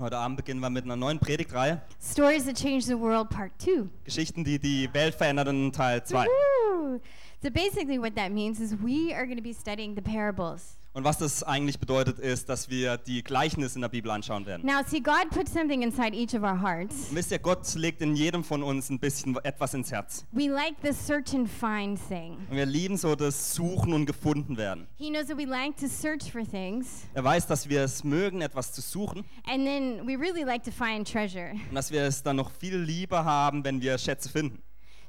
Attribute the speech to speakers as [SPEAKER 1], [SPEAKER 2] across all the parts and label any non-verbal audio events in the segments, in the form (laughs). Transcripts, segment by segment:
[SPEAKER 1] Heute Abend beginnen wir mit einer neuen Predigtreihe.
[SPEAKER 2] Stories That Changed the World Part 2.
[SPEAKER 1] Geschichten, die die Welt veränderten, Teil 2.
[SPEAKER 2] Woo! So basically what that means is we are going to be studying the parables.
[SPEAKER 1] Und was das eigentlich bedeutet, ist, dass wir die Gleichnisse in der Bibel anschauen werden.
[SPEAKER 2] Now, see, God put something inside each of our hearts.
[SPEAKER 1] Und wisst ihr, Gott legt in jedem von uns ein bisschen etwas ins Herz.
[SPEAKER 2] We like the search and find thing.
[SPEAKER 1] Und wir lieben so das Suchen und gefunden werden.
[SPEAKER 2] He knows that we like to search for things,
[SPEAKER 1] Er weiß, dass wir es mögen, etwas zu suchen
[SPEAKER 2] and then we really like to find treasure.
[SPEAKER 1] und dass wir es dann noch viel lieber haben, wenn wir Schätze finden.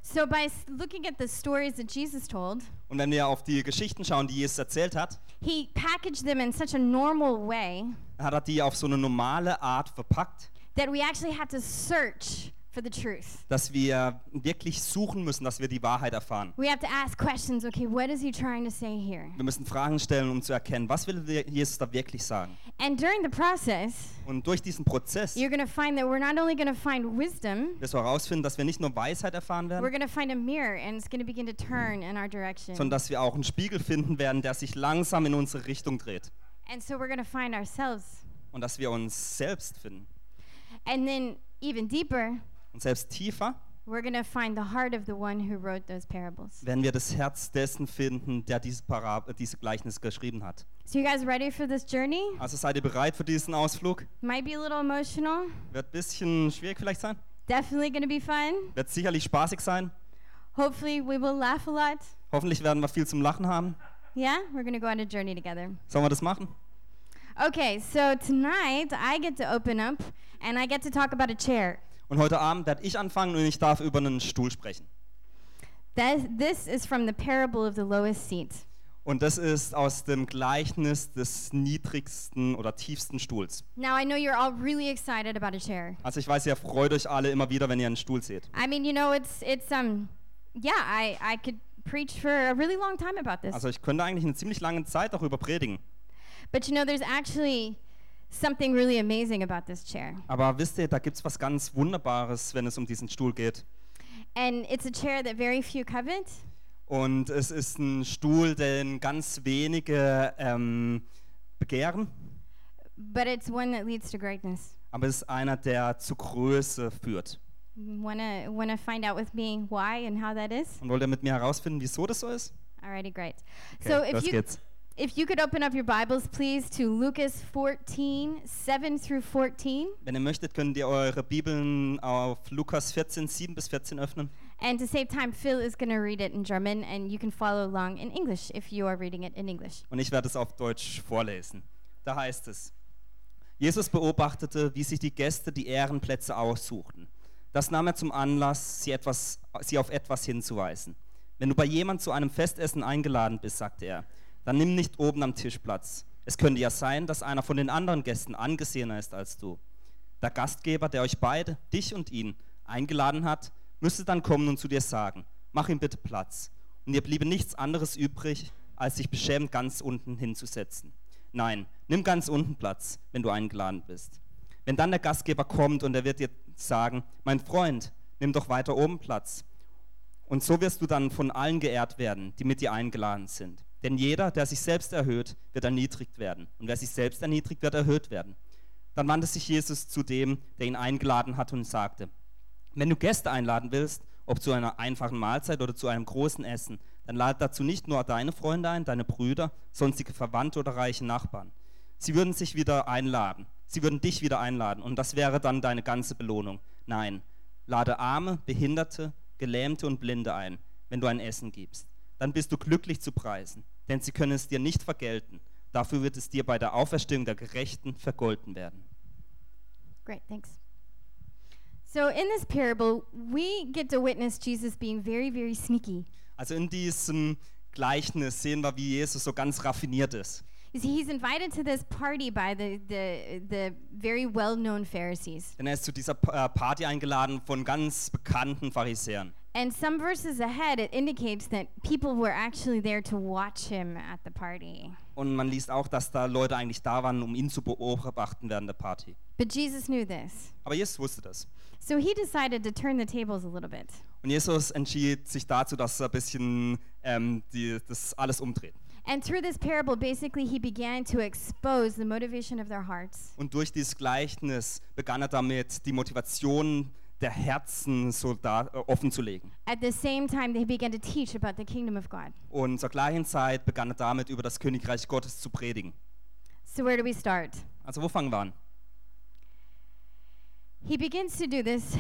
[SPEAKER 2] So, by looking at the stories that Jesus told,
[SPEAKER 1] Und wenn wir auf die Geschichten schauen, die Jesus erzählt hat,
[SPEAKER 2] he packaged them in such a normal way
[SPEAKER 1] hat er die auf so eine normale Art verpackt,
[SPEAKER 2] that we actually had to search for the truth.
[SPEAKER 1] dass wir wirklich suchen müssen, dass wir die Wahrheit erfahren.
[SPEAKER 2] We have to ask questions okay, what is he trying to say here?
[SPEAKER 1] Wir müssen Fragen stellen, um zu erkennen, was will Jesus da wirklich sagen.
[SPEAKER 2] And during the process,
[SPEAKER 1] Und durch diesen Prozess
[SPEAKER 2] you're going to find that we're not only going to find wisdom,
[SPEAKER 1] wirst du herausfinden, dass wir nicht nur Weisheit erfahren
[SPEAKER 2] we're
[SPEAKER 1] werden,
[SPEAKER 2] going to find a mirror and it's going to begin to turn in our direction.
[SPEAKER 1] sondern dass wir auch einen Spiegel finden werden, der sich langsam in unsere Richtung dreht.
[SPEAKER 2] And so we're going to find ourselves.
[SPEAKER 1] Und dass wir uns selbst finden.
[SPEAKER 2] And then, even deeper,
[SPEAKER 1] Und selbst tiefer werden wir das Herz dessen finden, der diese, Parab diese Gleichnis geschrieben hat.
[SPEAKER 2] So, you guys ready for this journey?
[SPEAKER 1] Also seid ihr bereit für diesen Ausflug?
[SPEAKER 2] Might be a little emotional,
[SPEAKER 1] Wird ein bisschen schwierig vielleicht sein.
[SPEAKER 2] definitely to be fun.
[SPEAKER 1] Wird sicherlich spaßig sein.
[SPEAKER 2] Hopefully, we will laugh a lot.
[SPEAKER 1] Hoffentlich werden wir viel zum Lachen haben.
[SPEAKER 2] Yeah, we're to go on a journey together.
[SPEAKER 1] Sollen wir das machen?
[SPEAKER 2] Okay, so tonight I get to open up and I get to talk about a chair.
[SPEAKER 1] Und heute Abend werde ich anfangen und ich darf über einen Stuhl sprechen.
[SPEAKER 2] That, this is from the parable of the lowest seat.
[SPEAKER 1] Und das ist aus dem Gleichnis des niedrigsten oder tiefsten Stuhls.
[SPEAKER 2] Now, I know you're all really excited about a chair.
[SPEAKER 1] Also ich weiß, ihr freut euch alle immer wieder, wenn ihr einen Stuhl seht.
[SPEAKER 2] I mean, you know, it's, it's, um, yeah, I, I could preach for a really long time about this.
[SPEAKER 1] Also ich könnte eigentlich eine ziemlich lange Zeit darüber predigen.
[SPEAKER 2] But you know, there's actually something really amazing about this chair.
[SPEAKER 1] Aber wisst ihr, da gibt es was ganz Wunderbares, wenn es um diesen Stuhl geht.
[SPEAKER 2] And it's a chair that very few covet.
[SPEAKER 1] Und es ist ein Stuhl, den ganz wenige ähm, begehren.
[SPEAKER 2] But it's one that leads to greatness.
[SPEAKER 1] Aber es ist einer, der zu Größe führt.
[SPEAKER 2] Wanna wanna find out with me why and how that is?
[SPEAKER 1] Und wollt ihr mit mir herausfinden, wieso das so ist?
[SPEAKER 2] Alrighty, great.
[SPEAKER 1] Okay,
[SPEAKER 2] so if you
[SPEAKER 1] geht's.
[SPEAKER 2] If you could open up your Bibles, please, to Lucas 14, 7 through 14.
[SPEAKER 1] Wenn ihr möchtet, könnt ihr eure Bibeln auf Lukas 14, 7 bis 14 öffnen.
[SPEAKER 2] And to save time, Phil is going to read it in German, and you can follow along in English if you are reading it in English.
[SPEAKER 1] Und ich werde es auf Deutsch vorlesen. Da heißt es, Jesus beobachtete, wie sich die Gäste die Ehrenplätze aussuchten. Das nahm er zum Anlass, sie, etwas, sie auf etwas hinzuweisen. Wenn du bei jemand zu einem Festessen eingeladen bist, sagte er, dann nimm nicht oben am Tisch Platz. Es könnte ja sein, dass einer von den anderen Gästen angesehener ist als du. Der Gastgeber, der euch beide, dich und ihn, eingeladen hat, müsste dann kommen und zu dir sagen, mach ihm bitte Platz. Und dir bliebe nichts anderes übrig, als sich beschämend ganz unten hinzusetzen. Nein, nimm ganz unten Platz, wenn du eingeladen bist. Wenn dann der Gastgeber kommt und er wird dir sagen, mein Freund, nimm doch weiter oben Platz. Und so wirst du dann von allen geehrt werden, die mit dir eingeladen sind. Denn jeder, der sich selbst erhöht, wird erniedrigt werden. Und wer sich selbst erniedrigt, wird erhöht werden. Dann wandte sich Jesus zu dem, der ihn eingeladen hat und sagte, wenn du Gäste einladen willst, ob zu einer einfachen Mahlzeit oder zu einem großen Essen, dann lade dazu nicht nur deine Freunde ein, deine Brüder, sonstige Verwandte oder reiche Nachbarn. Sie würden sich wieder einladen. Sie würden dich wieder einladen und das wäre dann deine ganze Belohnung. Nein, lade Arme, Behinderte, Gelähmte und Blinde ein, wenn du ein Essen gibst. Dann bist du glücklich zu preisen, denn sie können es dir nicht vergelten. Dafür wird es dir bei der Auferstehung der Gerechten vergolten werden.
[SPEAKER 2] Great, thanks. So, in this parable, we get to witness Jesus being very, very sneaky.
[SPEAKER 1] Also in diesem Gleichnis sehen wir, wie Jesus so ganz raffiniert ist.
[SPEAKER 2] You see, he's invited to this party by the, the, the very well known Pharisees.
[SPEAKER 1] Denn er ist zu dieser äh, Party eingeladen von ganz bekannten Pharisäern.
[SPEAKER 2] And some verses ahead, it indicates that people were actually there to watch him at the party.
[SPEAKER 1] Und man liest auch, dass da Leute eigentlich da waren, um ihn zu beobachten während der Party.
[SPEAKER 2] But Jesus knew this.
[SPEAKER 1] Aber Jesus wusste das.
[SPEAKER 2] So he decided to turn the tables a little bit.
[SPEAKER 1] Und Jesus entschied sich dazu, dass er ein bisschen ähm, die, das alles umdreht.
[SPEAKER 2] And through this parable, basically, he began to expose the motivation of their hearts.
[SPEAKER 1] Und durch dieses Gleichnis begann er damit, die Motivation der Herzen so da, äh, offen zu legen.
[SPEAKER 2] At the same time, they began to teach about the kingdom of God.
[SPEAKER 1] Und zur gleichen Zeit begann er damit, über das Königreich Gottes zu predigen.
[SPEAKER 2] So, where do we start?
[SPEAKER 1] Also wo fangen wir an?
[SPEAKER 2] He begins to do this.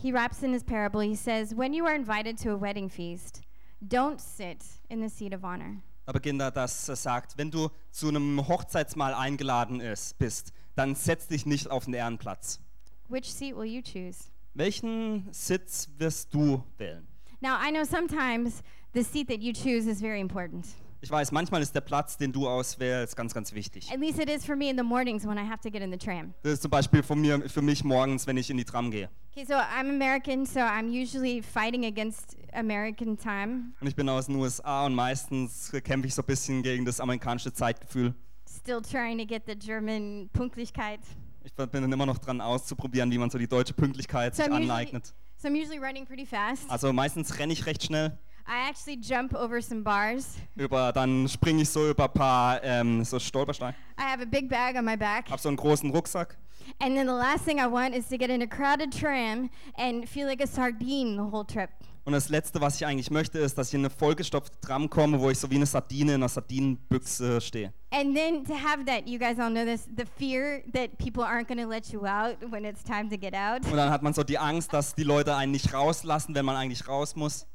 [SPEAKER 2] He wraps in his parable. He says, When you are invited to a wedding feast, don't sit in the seat of honor.
[SPEAKER 1] Da beginnt er, dass er sagt, wenn du zu einem Hochzeitsmahl eingeladen ist, bist, dann setz dich nicht auf den Ehrenplatz.
[SPEAKER 2] Which seat will you choose?
[SPEAKER 1] Welchen Sitz wirst du wählen?
[SPEAKER 2] Now, I know sometimes the seat that you choose is very important.
[SPEAKER 1] Ich weiß, manchmal ist der Platz, den du auswählst, ganz, ganz wichtig.
[SPEAKER 2] At least it is for me in the mornings when I have to get in the tram.
[SPEAKER 1] Das ist zum Beispiel von mir, für mich morgens, wenn ich in die Tram gehe.
[SPEAKER 2] Okay, so I'm American, so I'm usually fighting against American time.
[SPEAKER 1] Und ich bin aus den USA und meistens kämpfe ich so ein bisschen gegen das amerikanische Zeitgefühl.
[SPEAKER 2] Still trying to get the German Punktlichkeit.
[SPEAKER 1] Ich bin dann immer noch dran auszuprobieren, wie man so die deutsche Pünktlichkeit
[SPEAKER 2] So
[SPEAKER 1] sich
[SPEAKER 2] usually,
[SPEAKER 1] aneignet.
[SPEAKER 2] so I'm usually running pretty fast.
[SPEAKER 1] Also meistens renne ich recht schnell.
[SPEAKER 2] I actually jump over some bars.
[SPEAKER 1] Über, dann springe ich so über ein paar ähm, so Stolpersteine.
[SPEAKER 2] I have a big bag on my back.
[SPEAKER 1] Hab so einen großen Rucksack.
[SPEAKER 2] And then the last thing I want is to get in a crowded tram and feel like a sardine the whole trip.
[SPEAKER 1] Und das Letzte, was ich eigentlich möchte, ist, dass ich in eine vollgestopfte Tram komme, wo ich so wie eine Sardine in einer Sardinenbüchse stehe.
[SPEAKER 2] And then to have that, you guys all know this, the fear that people aren't going to let you out when it's time to get out.
[SPEAKER 1] Und dann hat man so die Angst, dass die Leute einen nicht rauslassen, wenn man eigentlich raus muss.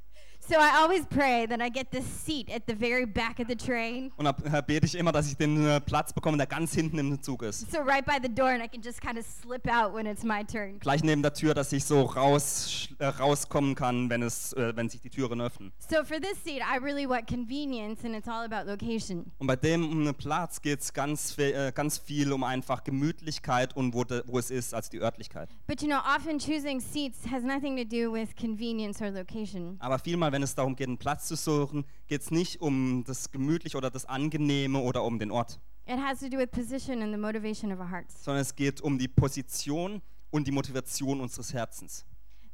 [SPEAKER 2] So I always pray that I get this seat at the very back of the train.
[SPEAKER 1] Und da bete ich immer, dass ich den äh, Platz bekomme, der ganz hinten im Zug ist.
[SPEAKER 2] So right by the door and I can just kind of slip out when it's my turn.
[SPEAKER 1] Gleich neben der Tür, dass ich so raus, äh, rauskommen kann, wenn, es, äh, wenn sich die Türen öffnen.
[SPEAKER 2] So for this seat, I really want convenience and it's all about location.
[SPEAKER 1] Und bei dem äh, Platz geht es ganz, äh, ganz viel um einfach Gemütlichkeit und wo, de, wo es ist, als die Örtlichkeit.
[SPEAKER 2] But you know, often choosing seats has nothing to do with convenience or location.
[SPEAKER 1] Aber vielmal, wenn es darum geht, einen Platz zu suchen, geht es nicht um das Gemütliche oder das Angenehme oder um den Ort,
[SPEAKER 2] It has to do with position and the motivation of our hearts.
[SPEAKER 1] sondern es geht um die Position und die Motivation unseres Herzens.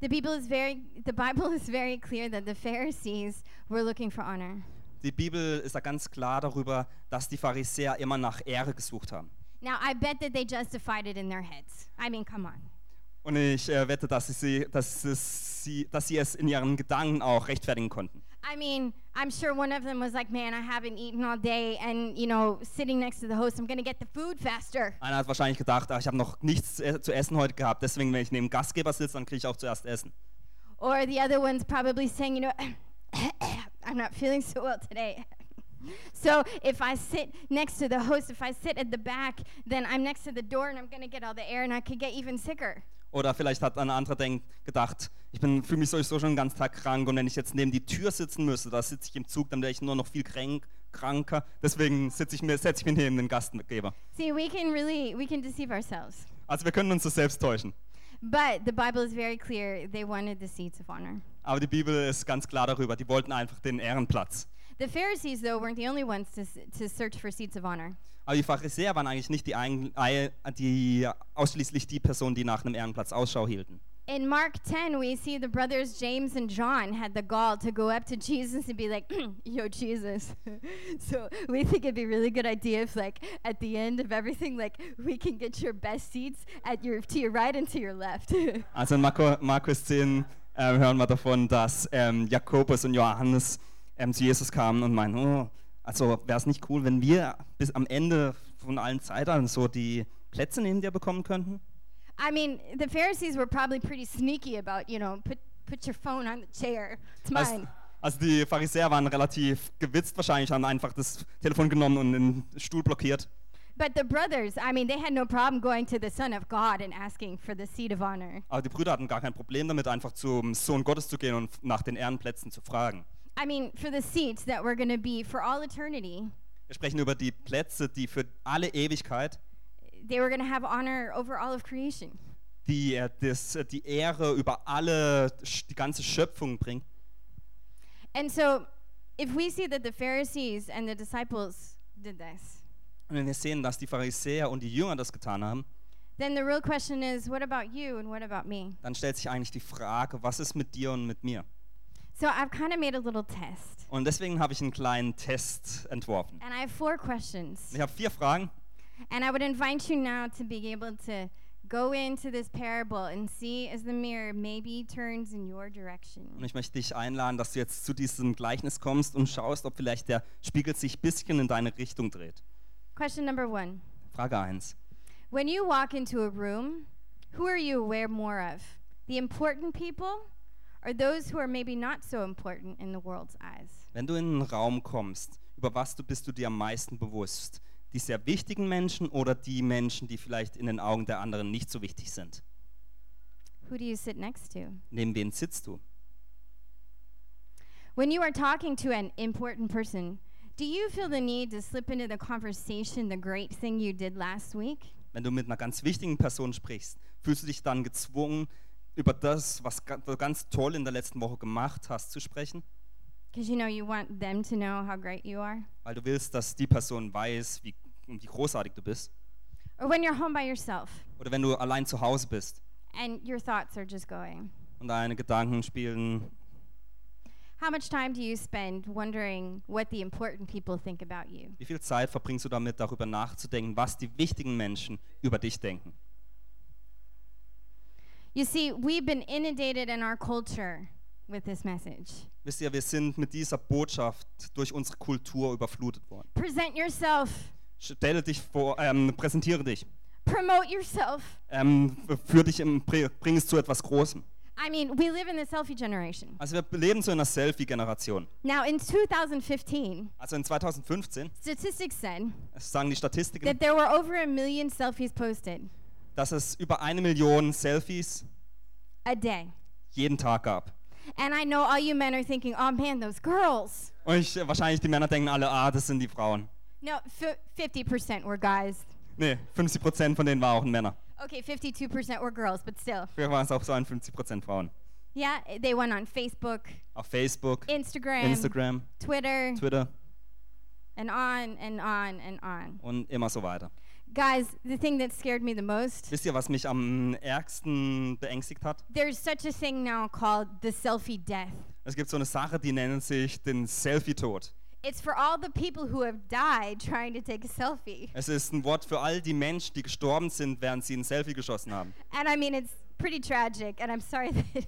[SPEAKER 2] The people is very the Bible is very clear that the Pharisees were looking for honor.
[SPEAKER 1] Die Bibel ist da ganz klar darüber, dass die Pharisäer immer nach Ehre gesucht haben.
[SPEAKER 2] Now, I bet that they justified it in their heads. I mean, come on.
[SPEAKER 1] Und ich äh, wette, dass sie, dass, es, sie, dass sie es in ihren Gedanken auch rechtfertigen konnten.
[SPEAKER 2] I mean, I'm sure one of them was like, "Man, I haven't eaten all day and, you know, sitting next to the host, I'm going to get the food faster."
[SPEAKER 1] Einer hat wahrscheinlich gedacht, ach, ich habe noch nichts äh, zu essen heute gehabt, deswegen, wenn ich neben dem Gastgeber sitze, dann kriege ich auch zuerst Essen.
[SPEAKER 2] Or the other one's probably saying, you know, (coughs) I'm not feeling so well today. (laughs) So if I sit next to the host, if I sit at the back, then I'm next to the door and I'm going to get all the air and I could get even sicker.
[SPEAKER 1] Oder vielleicht hat ein anderer denk, gedacht, ich fühle mich sowieso schon den ganzen Tag krank und wenn ich jetzt neben die Tür sitzen müsste, da sitze ich im Zug, dann wäre ich nur noch viel kränk, kranker. Deswegen setze ich, mir- setze ich mich neben den Gastgeber.
[SPEAKER 2] See, we can really we can deceive ourselves.
[SPEAKER 1] Also wir können uns das selbst täuschen.
[SPEAKER 2] But the Bible is very clear. They wanted the seats of honor.
[SPEAKER 1] Aber die Bibel ist ganz klar darüber, die wollten einfach den Ehrenplatz.
[SPEAKER 2] The Pharisees, though, weren't the only ones to, to search for seats of honor.
[SPEAKER 1] Aber die Pharisäer waren eigentlich nicht die, die ausschließlich die Personen, die nach einem Ehrenplatz Ausschau hielten.
[SPEAKER 2] In Mark 10, we see the brothers James and John had the gall to go up to Jesus and be like, (clears throat) Yo, Jesus. (laughs) so we think it'd be a really good idea if, like, at the end of everything, like, we can get your best seats at your to your right and to your left. (laughs)
[SPEAKER 1] Also in Marko, Markus 10 ähm, hören wir davon, dass ähm, Jakobus und Johannes ähm, zu Jesus kamen und meinen, oh, also wäre es nicht cool, wenn wir bis am Ende von allen Zeiten so die Plätze neben dir bekommen könnten?
[SPEAKER 2] I mean, the Pharisees were probably pretty sneaky about, you know, put, put your phone on the chair. It's
[SPEAKER 1] Also,
[SPEAKER 2] mine.
[SPEAKER 1] also die Pharisäer waren relativ gewitzt wahrscheinlich, haben einfach das Telefon genommen und den Stuhl blockiert.
[SPEAKER 2] But the brothers, I mean, they had no problem going to the Son of God and asking for the seat of honor.
[SPEAKER 1] Aber die Brüder hatten gar kein Problem damit, einfach zum Sohn Gottes zu gehen und nach den Ehrenplätzen zu fragen.
[SPEAKER 2] I mean, for the seats that were going to be for all eternity,
[SPEAKER 1] Wir sprechen über die Plätze, die für alle Ewigkeit
[SPEAKER 2] they were going to have honor over all of creation.
[SPEAKER 1] die, das, die Ehre über alle, die ganze Schöpfung bringen.
[SPEAKER 2] And so, if we see that the Pharisees and the disciples did this,
[SPEAKER 1] Und wenn wir sehen, dass die Pharisäer und die Jünger das getan haben,
[SPEAKER 2] then the real question is what about you and what about me?
[SPEAKER 1] dann stellt sich eigentlich die Frage, was ist mit dir und mit mir?
[SPEAKER 2] So I've kind of made a little test.
[SPEAKER 1] Und deswegen habe ich einen kleinen Test entworfen.
[SPEAKER 2] And I have four questions.
[SPEAKER 1] Ich habe vier Fragen
[SPEAKER 2] And I would invite you now to be able to go into this parable and see as the mirror maybe turns in your
[SPEAKER 1] und
[SPEAKER 2] direction.
[SPEAKER 1] ich möchte dich einladen, dass du jetzt zu diesem Gleichnis kommst und schaust, ob vielleicht der Spiegel sich ein bisschen in deine Richtung dreht.
[SPEAKER 2] Question number one
[SPEAKER 1] Frage 1.
[SPEAKER 2] When you walk into a room, who are you aware more of? The important people or those who are maybe not so important in the world's eyes?
[SPEAKER 1] Wenn du in einen Raum kommst, über was du bist du dir am meisten bewusst? Die sehr wichtigen Menschen oder die Menschen, die vielleicht in den Augen der anderen nicht so wichtig sind?
[SPEAKER 2] Who do you sit next to?
[SPEAKER 1] Neben wen sitzt du?
[SPEAKER 2] When you are talking to an important person, do you feel the need to slip into the conversation the great thing you did last week?
[SPEAKER 1] Wenn du mit einer ganz wichtigen Person sprichst, fühlst du dich dann gezwungen, über das, was du ganz toll in der letzten Woche gemacht hast, zu sprechen?
[SPEAKER 2] You know you?
[SPEAKER 1] Weil du willst, dass die Person weiß, wie, wie großartig du bist.
[SPEAKER 2] Yourself
[SPEAKER 1] Oder wenn du allein zu Hause bist und deine Gedanken spielen.
[SPEAKER 2] How much time do you spend wondering what the important people think about you?
[SPEAKER 1] Wie viel Zeit verbringst du damit, darüber nachzudenken, was die wichtigen Menschen über dich denken?
[SPEAKER 2] You see, we've been inundated in our culture with this message.
[SPEAKER 1] Wisst ihr, wir sind mit dieser Botschaft durch unsere Kultur überflutet worden.
[SPEAKER 2] Present yourself,
[SPEAKER 1] Stelle dich vor, ähm, präsentiere dich,
[SPEAKER 2] promote yourself.
[SPEAKER 1] ähm, führ dich im, bring es zu etwas Großem.
[SPEAKER 2] I mean, we live in the selfie generation.
[SPEAKER 1] Also wir leben so in einer Selfie-Generation.
[SPEAKER 2] Now, in 2015,
[SPEAKER 1] Also in 2015,
[SPEAKER 2] statistics said
[SPEAKER 1] sagen die Statistiken,
[SPEAKER 2] that there were over a million selfies posted
[SPEAKER 1] dass es über eine Million Selfies
[SPEAKER 2] a day.
[SPEAKER 1] jeden Tag gab.
[SPEAKER 2] And I know all you men are thinking, oh man, those girls.
[SPEAKER 1] Und ich, wahrscheinlich die Männer denken alle, ah, das sind die Frauen.
[SPEAKER 2] No, f- 50% were guys.
[SPEAKER 1] Nee, 50% von denen waren auch Männer.
[SPEAKER 2] Okay, 52% were girls, but still.
[SPEAKER 1] Früher waren es auch so 51% Frauen.
[SPEAKER 2] Yeah, they went on Facebook,
[SPEAKER 1] Auf Facebook,
[SPEAKER 2] Instagram,
[SPEAKER 1] Instagram,
[SPEAKER 2] Twitter,
[SPEAKER 1] Twitter
[SPEAKER 2] and on and on and on.
[SPEAKER 1] und immer so weiter.
[SPEAKER 2] Guys, the thing that scared me the most,
[SPEAKER 1] Wisst ihr, was mich am ärgsten beängstigt hat?
[SPEAKER 2] there's such a thing now called the selfie death.
[SPEAKER 1] Es gibt so eine Sache, die nennt sich den Selfie-Tod.
[SPEAKER 2] It's for all the people who have died trying to take a selfie.
[SPEAKER 1] Es ist ein Wort für all die Menschen, die gestorben sind, während sie ein Selfie geschossen haben.
[SPEAKER 2] And I mean, it's pretty tragic, and I'm sorry (laughs) that.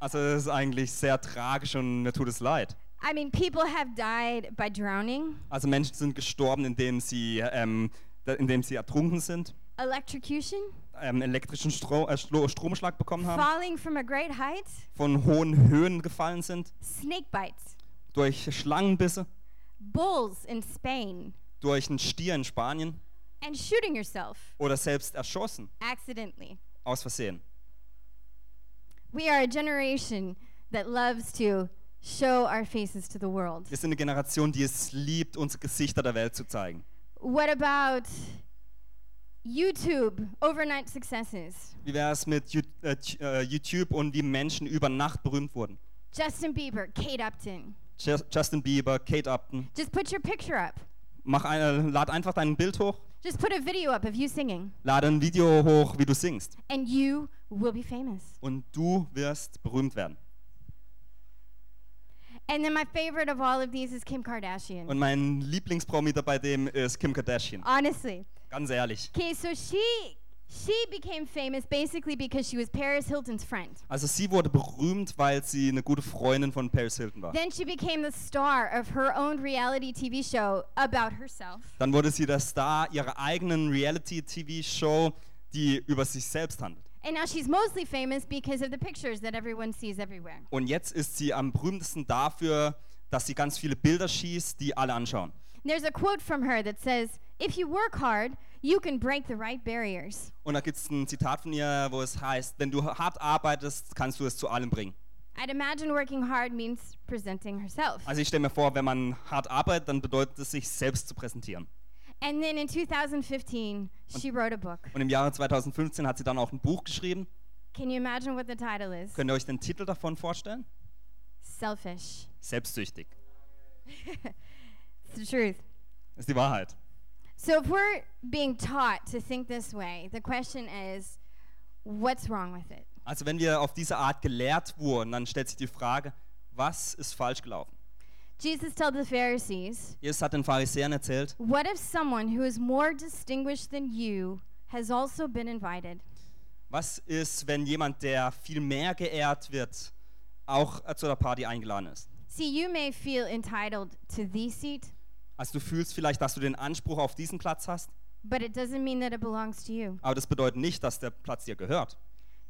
[SPEAKER 1] Also es ist eigentlich sehr tragisch und mir tut es leid.
[SPEAKER 2] I mean, people have died by drowning,
[SPEAKER 1] Also Menschen sind gestorben, indem sie, ähm, indem sie ertrunken sind,
[SPEAKER 2] electrocution,
[SPEAKER 1] ähm, elektrischen Stro äh, Stro Stromschlag bekommen haben,
[SPEAKER 2] falling from a great height,
[SPEAKER 1] von hohen Höhen gefallen sind,
[SPEAKER 2] snake bites,
[SPEAKER 1] durch Schlangenbisse,
[SPEAKER 2] bulls in Spain,
[SPEAKER 1] durch einen Stier in Spanien
[SPEAKER 2] and shooting yourself
[SPEAKER 1] oder selbst erschossen,
[SPEAKER 2] accidentally.
[SPEAKER 1] aus Versehen.
[SPEAKER 2] We are a generation that loves to show our faces to the world.
[SPEAKER 1] Wir sind eine Generation, die es liebt, unsere Gesichter der Welt zu zeigen.
[SPEAKER 2] What about YouTube overnight successes?
[SPEAKER 1] Wie wäre es mit äh, äh, YouTube und wie Menschen über Nacht berühmt wurden?
[SPEAKER 2] Justin Bieber, Kate Upton.
[SPEAKER 1] Ju- Justin Bieber, Kate Upton.
[SPEAKER 2] Just put your picture up.
[SPEAKER 1] Mach eine, lad einfach dein Bild hoch,
[SPEAKER 2] Just put a video up of you singing,
[SPEAKER 1] lade ein Video hoch, wie du singst.
[SPEAKER 2] and you will be famous.
[SPEAKER 1] Und du wirst berühmt werden.
[SPEAKER 2] And then my favorite of all of these is Kim Kardashian.
[SPEAKER 1] Und mein Lieblingspromi bei dem ist Kim Kardashian.
[SPEAKER 2] Honestly.
[SPEAKER 1] Ganz ehrlich.
[SPEAKER 2] Okay, so she she became famous basically because she was Paris Hilton's friend.
[SPEAKER 1] Also sie wurde berühmt, weil sie eine gute Freundin von Paris Hilton war.
[SPEAKER 2] Then she became the star of her own reality TV show about herself.
[SPEAKER 1] Dann wurde sie der Star ihrer eigenen Reality-TV-Show, die über sich selbst handelt.
[SPEAKER 2] And now she's mostly famous because of the pictures that everyone sees everywhere.
[SPEAKER 1] Und jetzt ist sie am berühmtesten dafür, dass sie ganz viele Bilder schießt, die alle anschauen.
[SPEAKER 2] There's a quote from her that says, If you work hard, you can break the right barriers.
[SPEAKER 1] Und da gibt es ein Zitat von ihr, wo es heißt, wenn du hart arbeitest, kannst du es zu allem bringen.
[SPEAKER 2] I'd imagine working hard means presenting herself.
[SPEAKER 1] Also ich stelle mir vor, wenn man hart arbeitet, dann bedeutet es, sich selbst zu präsentieren.
[SPEAKER 2] And then in 2015, she wrote a book.
[SPEAKER 1] Und im Jahre 2015 hat sie dann auch ein Buch geschrieben.
[SPEAKER 2] Can you imagine what the title is?
[SPEAKER 1] Könnt ihr euch den Titel davon vorstellen?
[SPEAKER 2] Selfish.
[SPEAKER 1] Selbstsüchtig.
[SPEAKER 2] It's the truth.
[SPEAKER 1] Das ist die Wahrheit.
[SPEAKER 2] So if we're being taught to think this way, the question is, what's wrong with it?
[SPEAKER 1] Also wenn wir auf diese Art gelehrt wurden, dann stellt sich die Frage, Was ist falsch gelaufen?
[SPEAKER 2] Jesus told the Pharisees,
[SPEAKER 1] Jesus hat den Pharisäern erzählt,
[SPEAKER 2] What if someone who is more distinguished than you has also been invited?
[SPEAKER 1] was ist, wenn jemand, der viel mehr geehrt wird, auch zu der Party eingeladen ist?
[SPEAKER 2] See, you may feel entitled to the seat,
[SPEAKER 1] Also du fühlst vielleicht, dass du den Anspruch auf diesen Platz hast,
[SPEAKER 2] but it doesn't mean that it belongs to you.
[SPEAKER 1] aber das bedeutet nicht, dass der Platz dir gehört.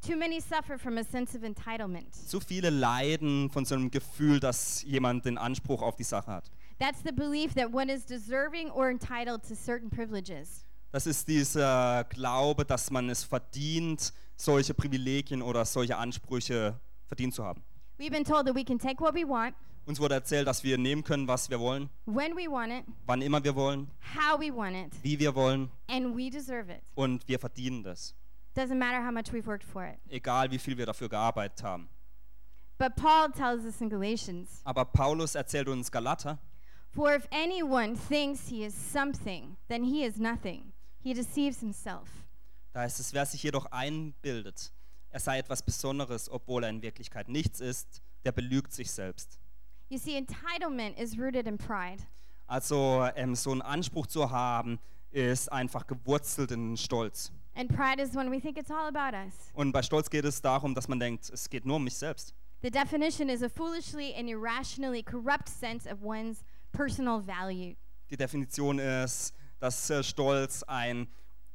[SPEAKER 2] Too many suffer from a sense of entitlement.
[SPEAKER 1] Zu viele leiden von so einem Gefühl, dass jemand den Anspruch auf die Sache hat.
[SPEAKER 2] That's the belief that one is deserving or entitled to certain privileges.
[SPEAKER 1] Das ist dieser Glaube, dass man es verdient, solche Privilegien oder solche Ansprüche verdient zu haben.
[SPEAKER 2] We've been told that we can take what we want,
[SPEAKER 1] Uns wurde erzählt, dass wir nehmen können, was wir wollen,
[SPEAKER 2] when we want it,
[SPEAKER 1] wann immer wir wollen,
[SPEAKER 2] how we want it,
[SPEAKER 1] wie wir wollen
[SPEAKER 2] and we deserve it.
[SPEAKER 1] und wir verdienen das.
[SPEAKER 2] Doesn't matter how much we've worked for it.
[SPEAKER 1] Egal, wie viel wir dafür gearbeitet haben.
[SPEAKER 2] But Paul tells us in Galatians
[SPEAKER 1] Aber Paulus erzählt uns Galater,
[SPEAKER 2] For if anyone thinks he is something, then he is nothing. He deceives himself.
[SPEAKER 1] da heißt es, wer sich jedoch einbildet, er sei etwas Besonderes, obwohl er in Wirklichkeit nichts ist, der belügt sich selbst.
[SPEAKER 2] You see, entitlement is rooted in pride.
[SPEAKER 1] Also ähm, so einen Anspruch zu haben, ist einfach gewurzelt in Stolz.
[SPEAKER 2] And pride is when we think it's all about us.
[SPEAKER 1] Und bei Stolz geht es darum, dass man denkt, es geht nur um mich selbst.
[SPEAKER 2] The definition is a foolishly and irrationally corrupt sense of one's personal value.
[SPEAKER 1] Die Definition ist, dass äh, Stolz ein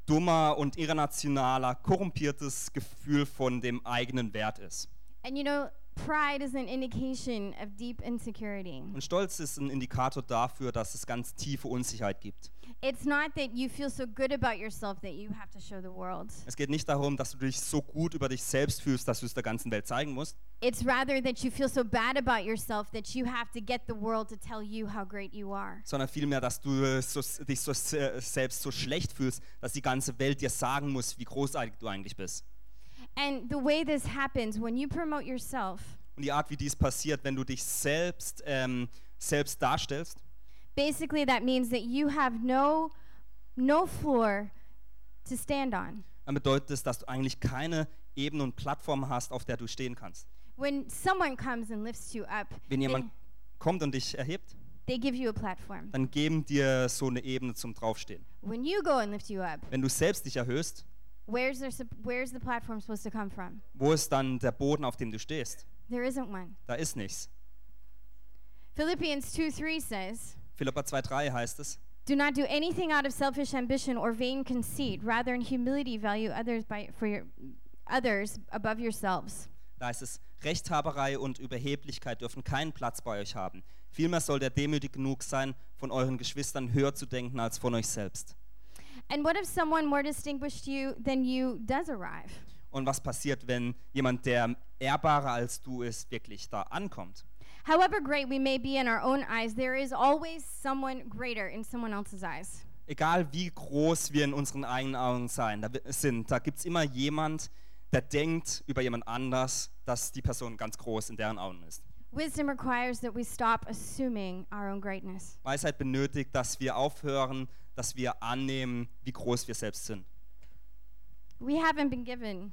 [SPEAKER 1] dummer und irrationaler, korrumpiertes Gefühl von dem eigenen Wert ist.
[SPEAKER 2] And you know, pride is an indication of deep insecurity.
[SPEAKER 1] Und Stolz ist ein Indikator dafür, dass es ganz tiefe Unsicherheit gibt.
[SPEAKER 2] It's not that you feel so good about yourself that you have to show the world.
[SPEAKER 1] Es geht nicht darum, dass du dich so gut über dich selbst fühlst, dass du es der ganzen Welt zeigen musst,
[SPEAKER 2] It's rather that you feel so bad about yourself that you have to get the world to tell you how great you are.
[SPEAKER 1] sondern vielmehr, dass du äh, so, dich so se- selbst so schlecht fühlst, dass die ganze Welt dir sagen muss, wie großartig du eigentlich bist.
[SPEAKER 2] And the way this happens when you promote yourself,
[SPEAKER 1] Und die Art, wie dies passiert, wenn du dich selbst, ähm, selbst darstellst,
[SPEAKER 2] basically that means that you have no no floor to stand on.
[SPEAKER 1] dann bedeutet es, dass du eigentlich keine Ebene und Plattform hast, auf der du stehen kannst.
[SPEAKER 2] When someone comes and lifts you up,
[SPEAKER 1] Wenn
[SPEAKER 2] they,
[SPEAKER 1] jemand kommt und dich erhebt,
[SPEAKER 2] they give you a platform.
[SPEAKER 1] dann geben dir so eine Ebene zum Draufstehen.
[SPEAKER 2] When you go and lift you up,
[SPEAKER 1] Wenn du selbst dich erhöhst,
[SPEAKER 2] where's there, where's the platform supposed to come from?
[SPEAKER 1] wo ist dann der Boden, auf dem du stehst?
[SPEAKER 2] There isn't one.
[SPEAKER 1] Da ist nichts.
[SPEAKER 2] Philippians 2 3 says,
[SPEAKER 1] Philippa 2,3 heißt es,
[SPEAKER 2] Do not do anything out of selfish ambition or vain conceit. Rather, in humility, value others by for your others above yourselves.
[SPEAKER 1] Da heißt es, Rechthaberei und Überheblichkeit dürfen keinen Platz bei euch haben. Vielmehr soll der demütig genug sein, von euren Geschwistern höher zu denken als von euch selbst.
[SPEAKER 2] And what if someone more distinguished you than you does arrive?
[SPEAKER 1] Und was passiert, wenn jemand, der ehrbarer als du ist, wirklich da ankommt?
[SPEAKER 2] However great we may be in our own eyes, there is always someone greater in someone else's eyes.
[SPEAKER 1] Egal wie groß wir in unseren eigenen Augen sein, da sind, da gibt es immer jemand, der denkt über jemand anders, dass die Person ganz groß in deren Augen ist.
[SPEAKER 2] Wisdom requires that we stop assuming our own greatness.
[SPEAKER 1] Weisheit benötigt, dass wir aufhören, dass wir annehmen, wie groß wir selbst sind.
[SPEAKER 2] We haven't been given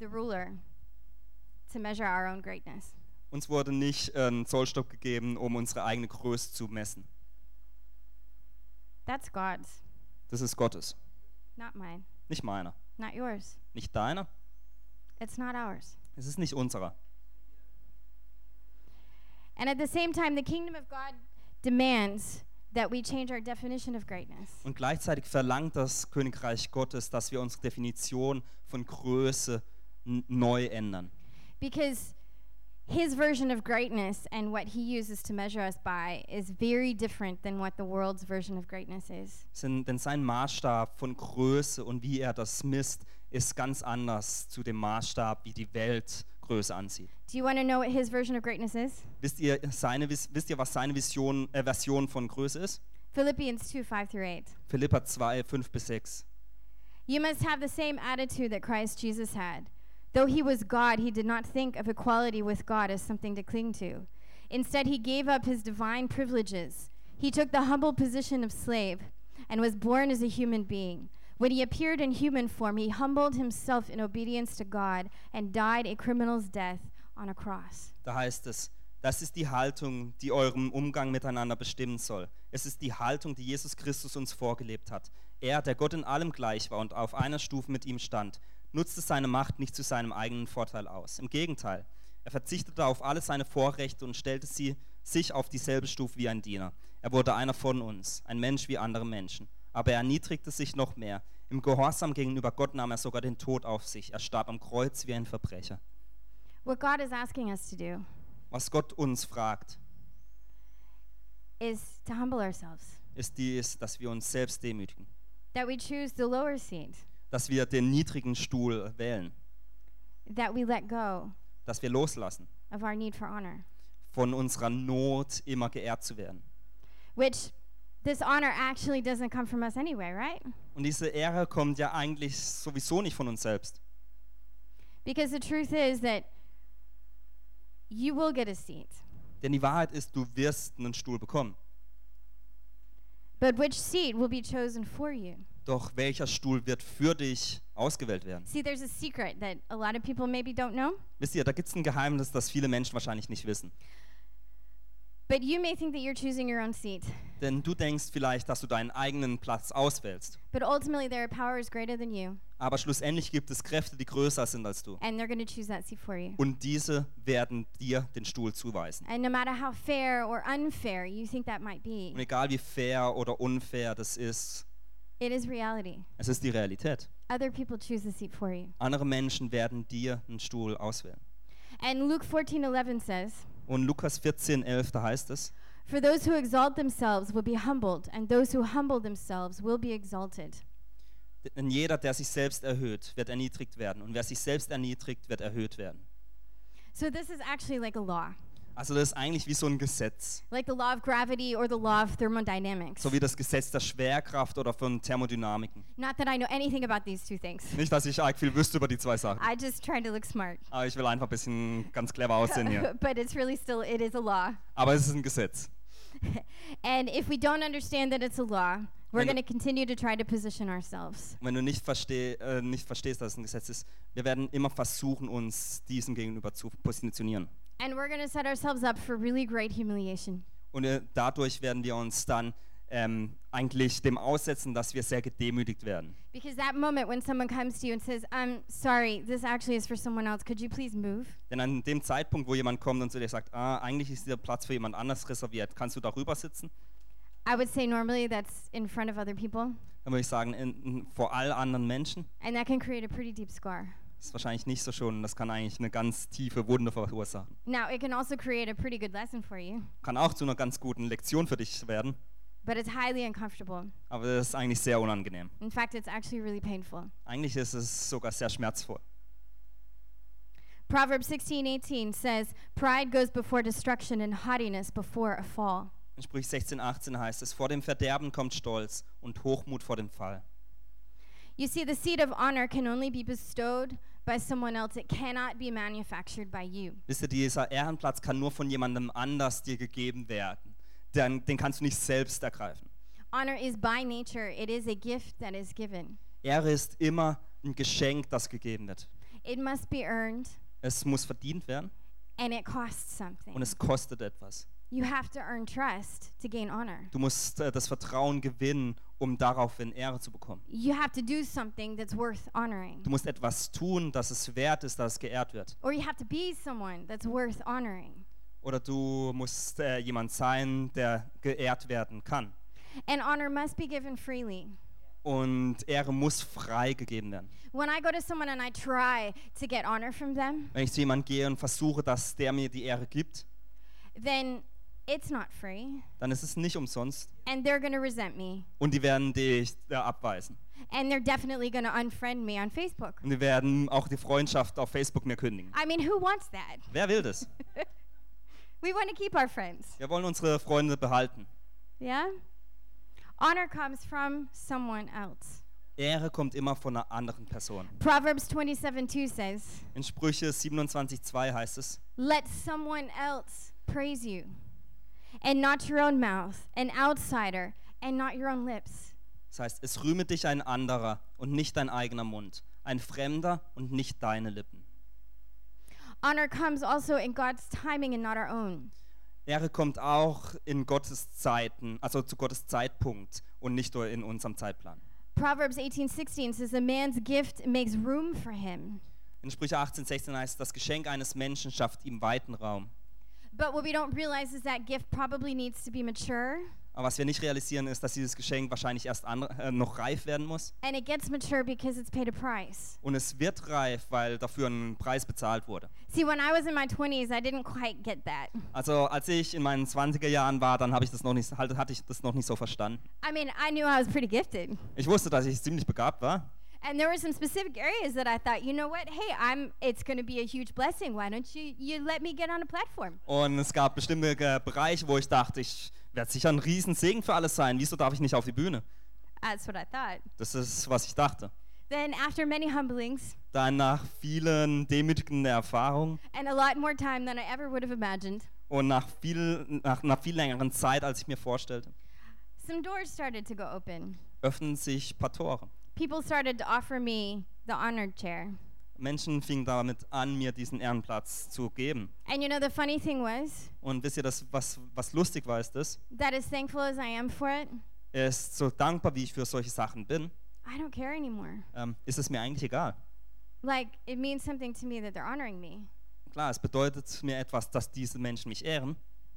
[SPEAKER 2] the ruler to measure our own greatness.
[SPEAKER 1] Uns wurde nicht äh, ein Zollstock gegeben, um unsere eigene Größe zu messen.
[SPEAKER 2] That's God's,
[SPEAKER 1] Das ist Gottes,
[SPEAKER 2] not mine,
[SPEAKER 1] nicht meiner.
[SPEAKER 2] not yours.
[SPEAKER 1] Nicht deiner,
[SPEAKER 2] It's not ours.
[SPEAKER 1] es ist nicht unserer.
[SPEAKER 2] And at the same time, the kingdom of God demands that we change our definition of greatness.
[SPEAKER 1] Und gleichzeitig verlangt das Königreich Gottes, dass wir unsere Definition von Größe neu ändern.
[SPEAKER 2] Because his version of greatness and what he uses to measure us by is very different than what the world's version of greatness is.
[SPEAKER 1] Denn sein Maßstab von Größe und wie er das misst, ist ganz anders zu dem Maßstab, wie die Welt Größe.
[SPEAKER 2] Do you want to know what his version of greatness is?
[SPEAKER 1] Wisst ihr, seine, wisst ihr was seine Vision, äh, Version von Größe ist?
[SPEAKER 2] Philippians 2 5 through 8.
[SPEAKER 1] Philippa 2, 5 bis 6.
[SPEAKER 2] You must have the same attitude that Christ Jesus had. Though he was God, he did not think of equality with God as something to cling to. Instead, he gave up his divine privileges. He took the humble position of slave and was born as a human being. When he appeared in human form, he humbled himself in obedience to God and died a criminal's death on a cross.
[SPEAKER 1] Da heißt es, das ist die Haltung, die euren Umgang miteinander bestimmen soll. Es ist die Haltung, die Jesus Christus uns vorgelebt hat. Er, der Gott in allem gleich war und auf einer Stufe mit ihm stand, nutzte seine Macht nicht zu seinem eigenen Vorteil aus. Im Gegenteil, er verzichtete auf alle seine Vorrechte und stellte sie sich auf dieselbe Stufe wie ein Diener. Er wurde einer von uns, ein Mensch wie andere Menschen. Aber er erniedrigte sich noch mehr. Im Gehorsam gegenüber Gott nahm er sogar den Tod auf sich. Er starb am Kreuz wie ein Verbrecher.
[SPEAKER 2] What God is asking us to do
[SPEAKER 1] Was Gott uns fragt,
[SPEAKER 2] is to humble ourselves,
[SPEAKER 1] ist dies, dass wir uns selbst demütigen,
[SPEAKER 2] that we choose the lower seat,
[SPEAKER 1] dass wir den niedrigen Stuhl wählen,
[SPEAKER 2] that we let go
[SPEAKER 1] dass wir loslassen,
[SPEAKER 2] of our need for honor,
[SPEAKER 1] von unserer Not immer geehrt zu werden.
[SPEAKER 2] which this honor actually doesn't come from us anyway, right?
[SPEAKER 1] Und diese Ehre kommt ja eigentlich sowieso nicht von uns selbst.
[SPEAKER 2] Because the truth is that you will get a seat.
[SPEAKER 1] Denn die Wahrheit ist, du wirst einen Stuhl bekommen.
[SPEAKER 2] But which seat will be chosen for you?
[SPEAKER 1] Doch welcher Stuhl wird für dich ausgewählt werden?
[SPEAKER 2] See, there's a secret that a lot of people maybe don't know,
[SPEAKER 1] Wisst ihr, da gibt es ein Geheimnis, das viele Menschen wahrscheinlich nicht wissen.
[SPEAKER 2] But you may think that you're choosing your own seat.
[SPEAKER 1] Denn du denkst vielleicht, dass du deinen eigenen Platz auswählst.
[SPEAKER 2] But ultimately, there are powers greater than you,
[SPEAKER 1] Aber schlussendlich gibt es Kräfte, die größer sind als du.
[SPEAKER 2] and they're going to choose that seat for you.
[SPEAKER 1] Und diese werden dir den Stuhl zuweisen.
[SPEAKER 2] And no matter how fair or unfair you think that might
[SPEAKER 1] Und
[SPEAKER 2] be,
[SPEAKER 1] egal wie fair oder unfair das ist,
[SPEAKER 2] it is reality.
[SPEAKER 1] es ist die Realität.
[SPEAKER 2] Other people choose the seat for you.
[SPEAKER 1] Andere Menschen werden dir einen Stuhl auswählen.
[SPEAKER 2] And Luke 14:11 says,
[SPEAKER 1] Und Lukas 14, 11, da heißt es,
[SPEAKER 2] "For those who exalt themselves will be humbled, and those who humble themselves will be exalted."
[SPEAKER 1] denn jeder, der sich selbst erhöht, wird erniedrigt werden. Und wer sich selbst erniedrigt, wird erhöht werden.
[SPEAKER 2] So this is actually like a law,
[SPEAKER 1] Also das ist eigentlich wie so ein Gesetz.
[SPEAKER 2] like the law of gravity or the law of thermodynamics.
[SPEAKER 1] So wie das Gesetz der Schwerkraft oder von Thermodynamiken.
[SPEAKER 2] Not that I know anything about these two things.
[SPEAKER 1] Nicht, dass ich arg viel wüsste über die zwei Sachen.
[SPEAKER 2] I just try to look smart.
[SPEAKER 1] Aber ich will einfach ein bisschen ganz clever aussehen hier. (laughs)
[SPEAKER 2] but it's really still it is a law.
[SPEAKER 1] Aber es ist ein Gesetz. (laughs)
[SPEAKER 2] and if we don't understand that it's a law, we're going to continue to try to position ourselves.
[SPEAKER 1] Und wenn du nicht, versteh, äh, nicht verstehst, dass es ein Gesetz ist, wir werden immer versuchen, uns diesem gegenüber zu positionieren.
[SPEAKER 2] And we're going to set ourselves up for really great humiliation.
[SPEAKER 1] Und äh, dadurch werden wir uns dann ähm, eigentlich dem aussetzen, dass wir sehr gedemütigt werden.
[SPEAKER 2] Because that moment when someone comes to you and says, I'm sorry, this actually is for someone else, could you please move?
[SPEAKER 1] Denn an dem Zeitpunkt, wo jemand kommt und zu dir sagt, ah, eigentlich ist dieser Platz für jemand anders reserviert, kannst du darüber sitzen?
[SPEAKER 2] I would say normally that's in front of other people,
[SPEAKER 1] Dann würde ich sagen, in, in, vor all anderen Menschen.
[SPEAKER 2] and that can create a pretty deep scar.
[SPEAKER 1] Das ist wahrscheinlich nicht so schön. Das kann eigentlich eine ganz tiefe Wunde verursachen.
[SPEAKER 2] Now, it can also create a pretty good lesson for you,
[SPEAKER 1] Kann auch zu einer ganz guten Lektion für dich werden,
[SPEAKER 2] but it's highly uncomfortable.
[SPEAKER 1] aber das ist eigentlich sehr unangenehm.
[SPEAKER 2] In fact, it's actually really painful.
[SPEAKER 1] Eigentlich ist es sogar sehr schmerzvoll.
[SPEAKER 2] Proverbs 16:18 says, "Pride goes before destruction and haughtiness before a fall."
[SPEAKER 1] In Sprüch 16, 18 heißt es, vor dem Verderben kommt Stolz und Hochmut vor dem Fall.
[SPEAKER 2] You see, the seat of honor can only be bestowed by someone else. It cannot be manufactured by you.
[SPEAKER 1] Wisst ihr, dieser Ehrenplatz kann nur von jemandem anders dir gegeben werden. Den, den kannst du nicht selbst ergreifen.
[SPEAKER 2] Honor is by nature, it is a gift that is given.
[SPEAKER 1] Ehre ist immer ein Geschenk, das gegeben wird.
[SPEAKER 2] It must be earned
[SPEAKER 1] Es muss verdient werden
[SPEAKER 2] and it costs something.
[SPEAKER 1] und es kostet etwas.
[SPEAKER 2] You have to earn trust to gain honor.
[SPEAKER 1] Du musst äh, das Vertrauen gewinnen, um daraufhin Ehre zu bekommen.
[SPEAKER 2] You have to do something that's worth honoring.
[SPEAKER 1] Du musst etwas tun, das es wert ist, dass es geehrt wird.
[SPEAKER 2] Or you have to be someone that's worth honoring.
[SPEAKER 1] Oder du musst äh, jemand sein, der geehrt werden kann.
[SPEAKER 2] And honor must be given freely.
[SPEAKER 1] Und Ehre muss frei gegeben werden.
[SPEAKER 2] When I go to someone and I try to get honor from them,
[SPEAKER 1] Wenn ich zu jemandem gehe und versuche, dass der mir die Ehre gibt,
[SPEAKER 2] then it's not free.
[SPEAKER 1] dann ist es nicht umsonst.
[SPEAKER 2] And they're to resent me.
[SPEAKER 1] Und die werden dich äh, abweisen.
[SPEAKER 2] And they're definitely to unfriend me on Facebook.
[SPEAKER 1] Und die werden auch die Freundschaft auf Facebook mir kündigen.
[SPEAKER 2] I mean, who wants that?
[SPEAKER 1] Wer will das? (laughs)
[SPEAKER 2] We want to keep our friends.
[SPEAKER 1] Wir wollen unsere Freunde behalten.
[SPEAKER 2] Yeah? Honor comes from someone else.
[SPEAKER 1] Ehre kommt immer von einer anderen Person.
[SPEAKER 2] Proverbs 27 2 says,
[SPEAKER 1] In Sprüche 27,2 heißt es,
[SPEAKER 2] Let someone else praise you, and not your own mouth, an outsider, and not your own lips.
[SPEAKER 1] das heißt, es rühme dich ein anderer und nicht dein eigener Mund, ein Fremder und nicht deine Lippen.
[SPEAKER 2] Honor comes also in God's timing and not our own.
[SPEAKER 1] Ehre kommt auch in Gottes Zeiten, also zu Gottes Zeitpunkt und nicht nur in unserem Zeitplan.
[SPEAKER 2] Proverbs 18:16 says a man's gift makes room for him.
[SPEAKER 1] In Sprüche 18, 16 heißt, das Geschenk eines Menschen schafft ihm weiten Raum.
[SPEAKER 2] But what we don't realize is that gift probably needs to be mature,
[SPEAKER 1] Aber was wir nicht realisieren, ist, dass dieses Geschenk wahrscheinlich erst an, äh, noch reif werden muss.
[SPEAKER 2] and it gets mature because it's paid a price.
[SPEAKER 1] Und es wird reif, weil dafür ein Preis bezahlt wurde.
[SPEAKER 2] See, when I was in my 20s, I didn't quite get that.
[SPEAKER 1] Also als ich in meinen 20er Jahren war, dann habe ich das noch nicht, hatte ich das noch nicht so verstanden.
[SPEAKER 2] I mean, I knew I was pretty gifted.
[SPEAKER 1] Ich wusste, dass ich ziemlich begabt war.
[SPEAKER 2] And there were some specific areas that I thought, you know what? Hey, I'm it's going to be a huge blessing. Why don't you you let me get on a platform?
[SPEAKER 1] Und es gab bestimmte äh, Bereiche, wo ich dachte, ich werde sicher ein Riesensegen für alles sein. Wieso darf ich nicht auf die Bühne?
[SPEAKER 2] That's what I thought.
[SPEAKER 1] Das ist, was ich dachte.
[SPEAKER 2] Then after many humblings
[SPEAKER 1] Dann nach vielen demütigenden Erfahrungen
[SPEAKER 2] and a lot more time than I ever would have imagined,
[SPEAKER 1] und nach viel, nach einer viel längeren Zeit, als ich mir vorstellte,
[SPEAKER 2] some doors started to go open.
[SPEAKER 1] öffnen sich ein paar Tore.
[SPEAKER 2] People started to offer me the honored chair.
[SPEAKER 1] Menschen fingen damit an, mir diesen Ehrenplatz zu geben.
[SPEAKER 2] And you know the funny thing was
[SPEAKER 1] Und wisst ihr, das, was, was lustig war, ist das,
[SPEAKER 2] that as thankful as I am for it,
[SPEAKER 1] ist so dankbar, wie ich für solche Sachen bin,
[SPEAKER 2] I don't care anymore.
[SPEAKER 1] ähm, ist es mir eigentlich egal.
[SPEAKER 2] Like it means something to me that they're honoring me.
[SPEAKER 1] Klar, es bedeutet mir etwas, dass diese Menschen mich ehren,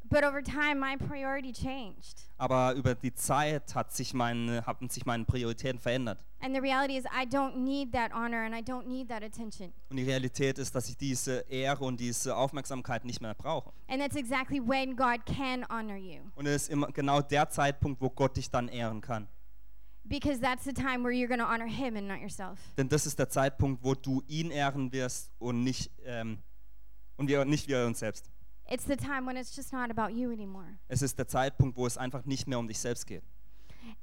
[SPEAKER 2] But over time my priority changed.
[SPEAKER 1] aber über die Zeit hat sich meine, haben sich meine Prioritäten verändert.
[SPEAKER 2] And the reality is I don't need that honor and I don't need that attention.
[SPEAKER 1] Und die Realität ist, dass ich diese Ehre und diese Aufmerksamkeit nicht mehr brauche.
[SPEAKER 2] And that's exactly when God can honor you.
[SPEAKER 1] Und es ist immer genau der Zeitpunkt, wo Gott dich dann ehren kann.
[SPEAKER 2] Because that's the time where you're going to honor him and not yourself.
[SPEAKER 1] Denn das ist der Zeitpunkt, wo du ihn ehren wirst und nicht, ähm, und wir, nicht wir uns selbst.
[SPEAKER 2] It's the time when it's just not about you anymore.
[SPEAKER 1] Es ist der Zeitpunkt, wo es einfach nicht mehr um dich selbst geht.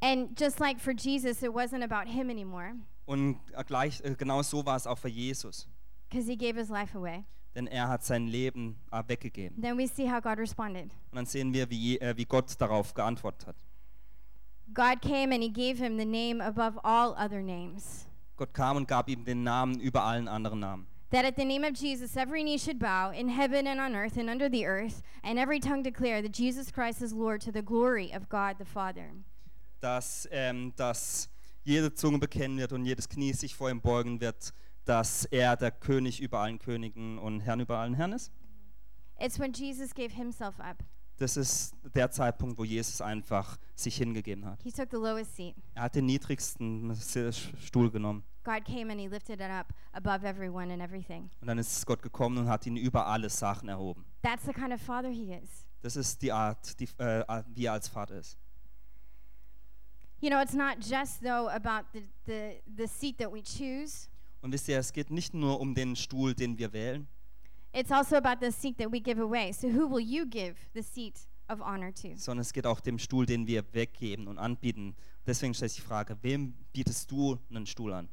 [SPEAKER 2] And just like for Jesus, it wasn't about him anymore
[SPEAKER 1] Und äh, gleich, äh, genau so war es auch für Jesus.
[SPEAKER 2] because he gave his life away.
[SPEAKER 1] Denn er hat sein Leben äh, weggegeben.
[SPEAKER 2] Then we see how God responded.
[SPEAKER 1] Und dann sehen wir, wie, wie Gott darauf geantwortet hat.
[SPEAKER 2] God came and he gave him the name above all other names.
[SPEAKER 1] Gott kam und gab ihm den Namen über allen anderen Namen.
[SPEAKER 2] That at the name of Jesus, every knee should bow in heaven and on earth and under the earth, and every tongue declare that Jesus Christ is Lord to the glory of God the Father.
[SPEAKER 1] Dass, ähm, dass jede Zunge bekennen wird und jedes Knie sich vor ihm beugen wird, dass er der König über allen Königen und Herrn über allen Herren ist.
[SPEAKER 2] It's when Jesus gave himself up.
[SPEAKER 1] Das ist der Zeitpunkt, wo Jesus einfach sich hingegeben hat.
[SPEAKER 2] He took the lowest seat.
[SPEAKER 1] Er hat den niedrigsten Stuhl genommen.
[SPEAKER 2] God came and he lifted it up above everyone and everything.
[SPEAKER 1] Und dann ist Gott gekommen und hat ihn über alle Sachen erhoben.
[SPEAKER 2] That's the kind of father he is.
[SPEAKER 1] Das ist die Art, die, äh, wie er als Vater ist.
[SPEAKER 2] You know, it's not just though about the, the, the seat that we choose.
[SPEAKER 1] Und wisst ihr, es geht nicht nur um den Stuhl, den wir wählen,
[SPEAKER 2] It's also about the seat that we give away. So who will you give the seat of honor to?
[SPEAKER 1] sondern es geht auch dem Stuhl, den wir weggeben und anbieten. Deswegen stellt sich die Frage, wem bietest du einen Stuhl an?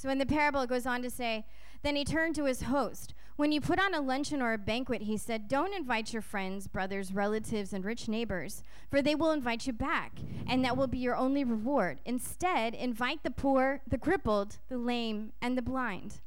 [SPEAKER 2] So in the parable, it goes on to say, Then he turned to his host. When you put on a luncheon or a banquet, he said, Don't invite your friends, brothers, relatives, and rich neighbors, for they will invite you back, and that will be your only reward. Instead, invite the poor, the crippled, the lame, and the blind.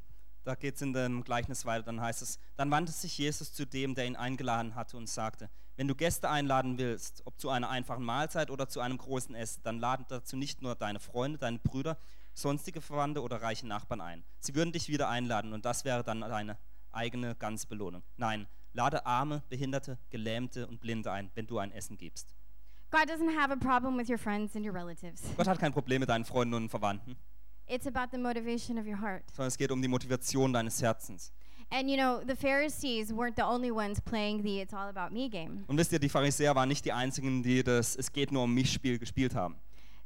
[SPEAKER 1] Da geht es in dem Gleichnis weiter, dann heißt es, dann wandte sich Jesus zu dem, der ihn eingeladen hatte und sagte, wenn du Gäste einladen willst, ob zu einer einfachen Mahlzeit oder zu einem großen Essen, dann lade dazu nicht nur deine Freunde, deine Brüder, sonstige Verwandte oder reiche Nachbarn ein. Sie würden dich wieder einladen und das wäre dann deine eigene ganze Belohnung. Nein, lade Arme, Behinderte, Gelähmte und Blinde ein, wenn du ein Essen gibst.
[SPEAKER 2] God doesn't have a problem with your friends and your relatives.
[SPEAKER 1] Gott hat kein Problem mit deinen Freunden und Verwandten,
[SPEAKER 2] It's about the motivation of your heart.
[SPEAKER 1] sondern es geht um die Motivation deines Herzens.
[SPEAKER 2] And you know, the Pharisees weren't the only ones playing the it's all about me game.
[SPEAKER 1] Und wisst ihr, die Pharisäer waren nicht die einzigen, die das Es geht nur um mich Spiel gespielt haben.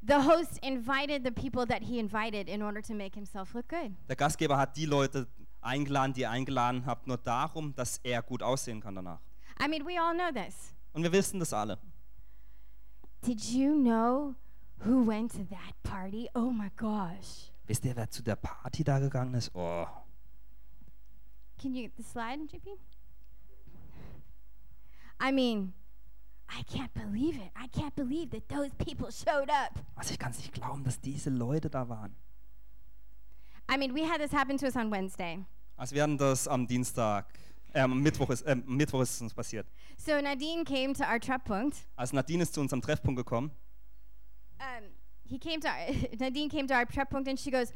[SPEAKER 2] The host invited the people that he invited in order to make himself look good.
[SPEAKER 1] Der Gastgeber hat die Leute eingeladen, die er eingeladen hat, nur darum, dass er gut aussehen kann danach.
[SPEAKER 2] I mean, we all know this.
[SPEAKER 1] Und wir wissen das alle.
[SPEAKER 2] Did you know who went to that party? Oh my gosh.
[SPEAKER 1] Wisst ihr, wer zu der Party da gegangen ist? Oh,
[SPEAKER 2] Can you get the slide, JP? I mean,
[SPEAKER 1] also ich kann es nicht glauben, dass diese Leute da waren.
[SPEAKER 2] I mean, we had this happen to us on Wednesday.
[SPEAKER 1] Also wir hatten das am Dienstag am Mittwoch ist, am Mittwoch ist es uns passiert.
[SPEAKER 2] So Nadine came to our Treffpunkt.
[SPEAKER 1] Als Nadine ist zu unserem Treffpunkt gekommen,
[SPEAKER 2] Um, he came to our, (laughs) Nadine came to our Treffpunkt and she goes,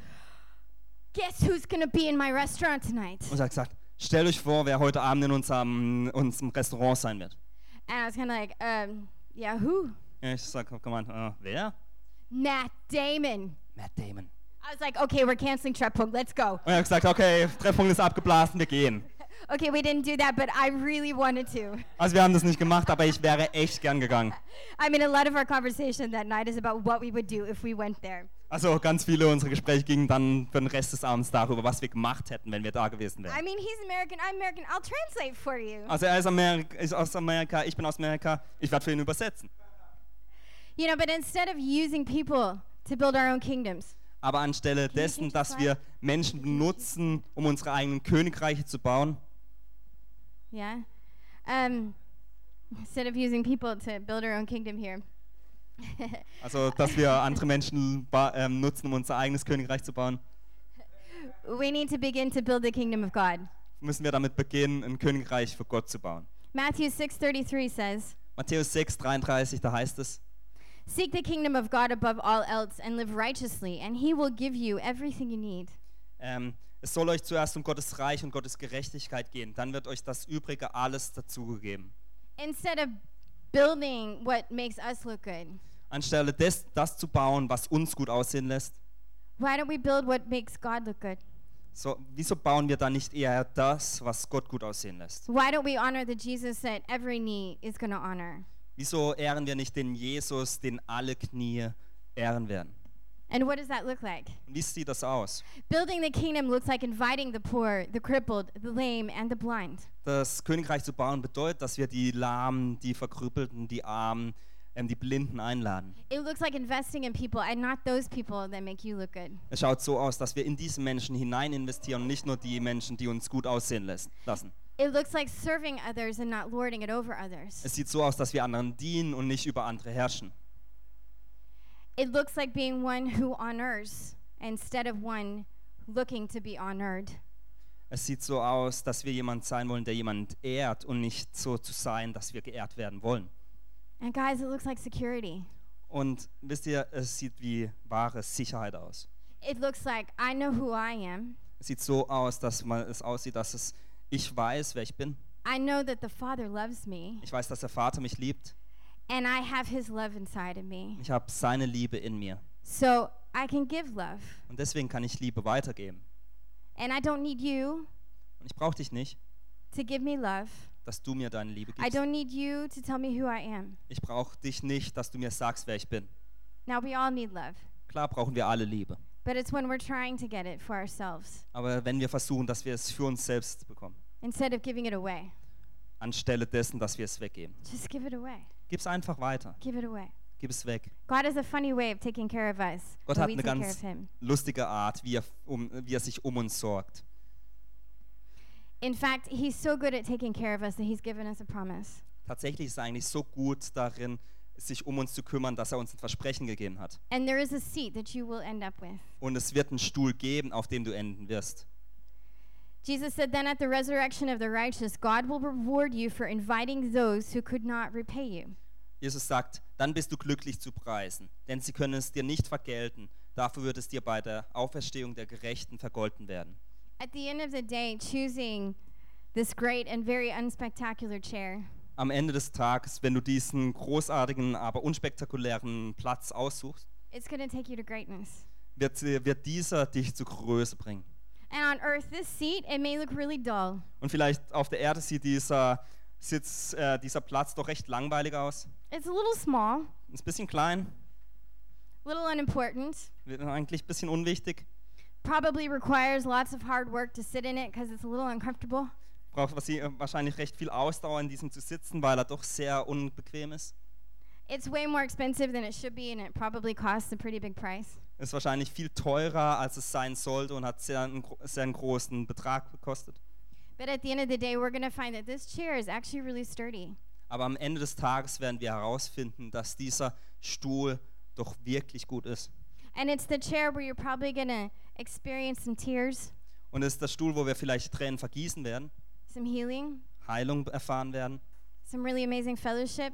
[SPEAKER 2] "Guess who's gonna be in my restaurant tonight?"
[SPEAKER 1] und sie hat gesagt, stellt euch vor, wer heute Abend in unserem, unserem Restaurant sein wird.
[SPEAKER 2] And I was kind of like, um, "Yeah, who?"
[SPEAKER 1] Ja, ich sag, hab gemeint, äh, wer?
[SPEAKER 2] Matt Damon.
[SPEAKER 1] Matt Damon.
[SPEAKER 2] I was like, "Okay, we're canceling Treffpunkt. Let's go."
[SPEAKER 1] Und er hat gesagt, okay, Treffpunkt ist abgeblasen, wir gehen. (laughs)
[SPEAKER 2] Okay, we didn't do that, but I really wanted to.
[SPEAKER 1] Also wir haben das nicht gemacht, aber ich wäre echt gern gegangen. (laughs)
[SPEAKER 2] I mean, a lot of our conversation that night is about what we would do if we went there.
[SPEAKER 1] Also ganz viele unserer Gespräche gingen dann für den Rest des Abends darüber, was wir gemacht hätten, wenn wir da gewesen
[SPEAKER 2] I
[SPEAKER 1] wären.
[SPEAKER 2] mean, he's American, I'm American. I'll translate for you.
[SPEAKER 1] Also er ist, Amerik ist aus Amerika, ich bin aus Amerika, ich werde für ihn übersetzen.
[SPEAKER 2] You know, but instead of using people to build our own kingdoms,
[SPEAKER 1] Aber anstelle dessen, dass wir Menschen benutzen, um unsere eigenen Königreiche zu bauen,
[SPEAKER 2] yeah, um, instead of using people to build our own kingdom here, (laughs)
[SPEAKER 1] also dass wir andere Menschen ähm, nutzen, um unser eigenes Königreich zu bauen,
[SPEAKER 2] we need to begin to build the kingdom of God.
[SPEAKER 1] müssen wir damit beginnen, ein Königreich für Gott zu bauen.
[SPEAKER 2] Matthew 6:33 says,
[SPEAKER 1] Matthäus 6, 33, da heißt es,
[SPEAKER 2] "Seek the kingdom of God above all else and live righteously, and he will give you everything you need."
[SPEAKER 1] ähm, es soll euch zuerst um Gottes Reich und Gottes Gerechtigkeit gehen, dann wird euch das Übrige alles dazugegeben.
[SPEAKER 2] Instead of building what makes us look good,
[SPEAKER 1] Anstelle des, das zu bauen, was uns gut aussehen lässt,
[SPEAKER 2] why don't we build what makes God look good?
[SPEAKER 1] so, wieso bauen wir dann nicht eher das, was Gott gut aussehen lässt?
[SPEAKER 2] Why don't we honor the Jesus that every knee is going to honor?
[SPEAKER 1] Wieso ehren wir nicht den Jesus, den alle Knie ehren werden?
[SPEAKER 2] And what does that look like?
[SPEAKER 1] Und wie sieht das aus?
[SPEAKER 2] Building the kingdom looks like inviting the poor, the crippled, the lame, and the blind.
[SPEAKER 1] Das Königreich zu bauen bedeutet, dass wir die Lahmen, die Verkrüppelten, die Armen, ähm, die Blinden einladen.
[SPEAKER 2] It looks like investing in people and not those people that make you look good.
[SPEAKER 1] Es schaut so aus, dass wir in diese Menschen hinein investieren und nicht nur die Menschen, die uns gut aussehen lassen.
[SPEAKER 2] It looks like serving others and not lording it over others.
[SPEAKER 1] Es sieht so aus, dass wir anderen dienen und nicht über andere herrschen.
[SPEAKER 2] It looks like being one who honors instead of one looking to be honored.
[SPEAKER 1] Es sieht so aus, dass wir jemand sein wollen, der jemand ehrt und nicht so zu sein, dass wir geehrt werden wollen.
[SPEAKER 2] And guys, it looks like security.
[SPEAKER 1] Und wisst ihr, es sieht wie wahre Sicherheit aus.
[SPEAKER 2] It looks like I know who I am.
[SPEAKER 1] Es sieht so aus, dass man es aussieht, dass es ich weiß, wer ich bin.
[SPEAKER 2] I know that the Father loves me,
[SPEAKER 1] Ich weiß, dass der Vater mich liebt.
[SPEAKER 2] and I have His love inside of me.
[SPEAKER 1] Ich habe seine Liebe in mir.
[SPEAKER 2] So I can give love.
[SPEAKER 1] Und deswegen kann ich Liebe weitergeben.
[SPEAKER 2] And I don't need you
[SPEAKER 1] Und ich brauche dich nicht,
[SPEAKER 2] to give me love.
[SPEAKER 1] Dass du mir deine Liebe
[SPEAKER 2] I
[SPEAKER 1] gibst.
[SPEAKER 2] don't need you to tell me who I am.
[SPEAKER 1] Ich brauche dich nicht, dass du mir sagst, wer ich bin.
[SPEAKER 2] Now, we all need love,
[SPEAKER 1] Klar brauchen wir alle Liebe.
[SPEAKER 2] but it's when we're trying to get it for ourselves
[SPEAKER 1] Aber wenn wir versuchen, dass wir es für uns selbst bekommen,
[SPEAKER 2] instead of giving it away.
[SPEAKER 1] anstelle dessen, dass wir es weggeben.
[SPEAKER 2] Just give it away.
[SPEAKER 1] Gib es einfach weiter.
[SPEAKER 2] Give it away.
[SPEAKER 1] Gib es weg.
[SPEAKER 2] God has a funny way of taking care of us.
[SPEAKER 1] Gott
[SPEAKER 2] when
[SPEAKER 1] hat
[SPEAKER 2] we
[SPEAKER 1] eine
[SPEAKER 2] take care
[SPEAKER 1] ganz
[SPEAKER 2] Him.
[SPEAKER 1] lustige Art, wie er, um, wie er sich um uns sorgt.
[SPEAKER 2] In fact, He's so good at taking care of us that He's given us a promise.
[SPEAKER 1] Tatsächlich ist er eigentlich so gut darin, sich um uns zu kümmern, dass er uns ein Versprechen gegeben hat.
[SPEAKER 2] And there is a seat that you will end up with.
[SPEAKER 1] Und es wird einen Stuhl geben, auf dem du enden wirst.
[SPEAKER 2] Jesus said, Then at the resurrection of the righteous, God will reward you for inviting those who could not repay you.
[SPEAKER 1] Jesus sagt, dann bist du glücklich zu preisen, denn sie können es dir nicht vergelten. Dafür wird es dir bei der Auferstehung der Gerechten vergolten werden.
[SPEAKER 2] At the end of the day, choosing this great and very unspectacular chair
[SPEAKER 1] Am Ende des Tages, wenn du diesen großartigen, aber unspektakulären Platz aussuchst,
[SPEAKER 2] it's going to take you to greatness.
[SPEAKER 1] wird, wird dieser dich zu Größe bringen.
[SPEAKER 2] And on earth, this seat, it may look really dull.
[SPEAKER 1] Und vielleicht auf der Erde sieht dieser, Sitz, äh, dieser Platz doch recht langweilig aus.
[SPEAKER 2] It's a little small,
[SPEAKER 1] Ist ein bisschen klein,
[SPEAKER 2] a little unimportant,
[SPEAKER 1] eigentlich ein bisschen unwichtig.
[SPEAKER 2] Probably requires lots of hard work to sit in it because it's a little uncomfortable.
[SPEAKER 1] Braucht äh, wahrscheinlich recht viel Ausdauer in diesem zu sitzen, weil er doch sehr unbequem ist.
[SPEAKER 2] It's way more expensive than it should be, and it probably costs a pretty big price.
[SPEAKER 1] Ist wahrscheinlich viel teurer, als es sein sollte und hat sehr einen, sehr einen großen Betrag gekostet.
[SPEAKER 2] But at the end of the day, we're going to find that this chair is actually really sturdy.
[SPEAKER 1] Aber am Ende des Tages werden wir herausfinden, dass dieser Stuhl doch wirklich gut ist.
[SPEAKER 2] And it's the chair where you're probably going to experience some tears,
[SPEAKER 1] Und es ist der Stuhl, wo wir vielleicht Tränen vergießen werden,
[SPEAKER 2] some healing,
[SPEAKER 1] Heilung erfahren werden,
[SPEAKER 2] some really amazing fellowship.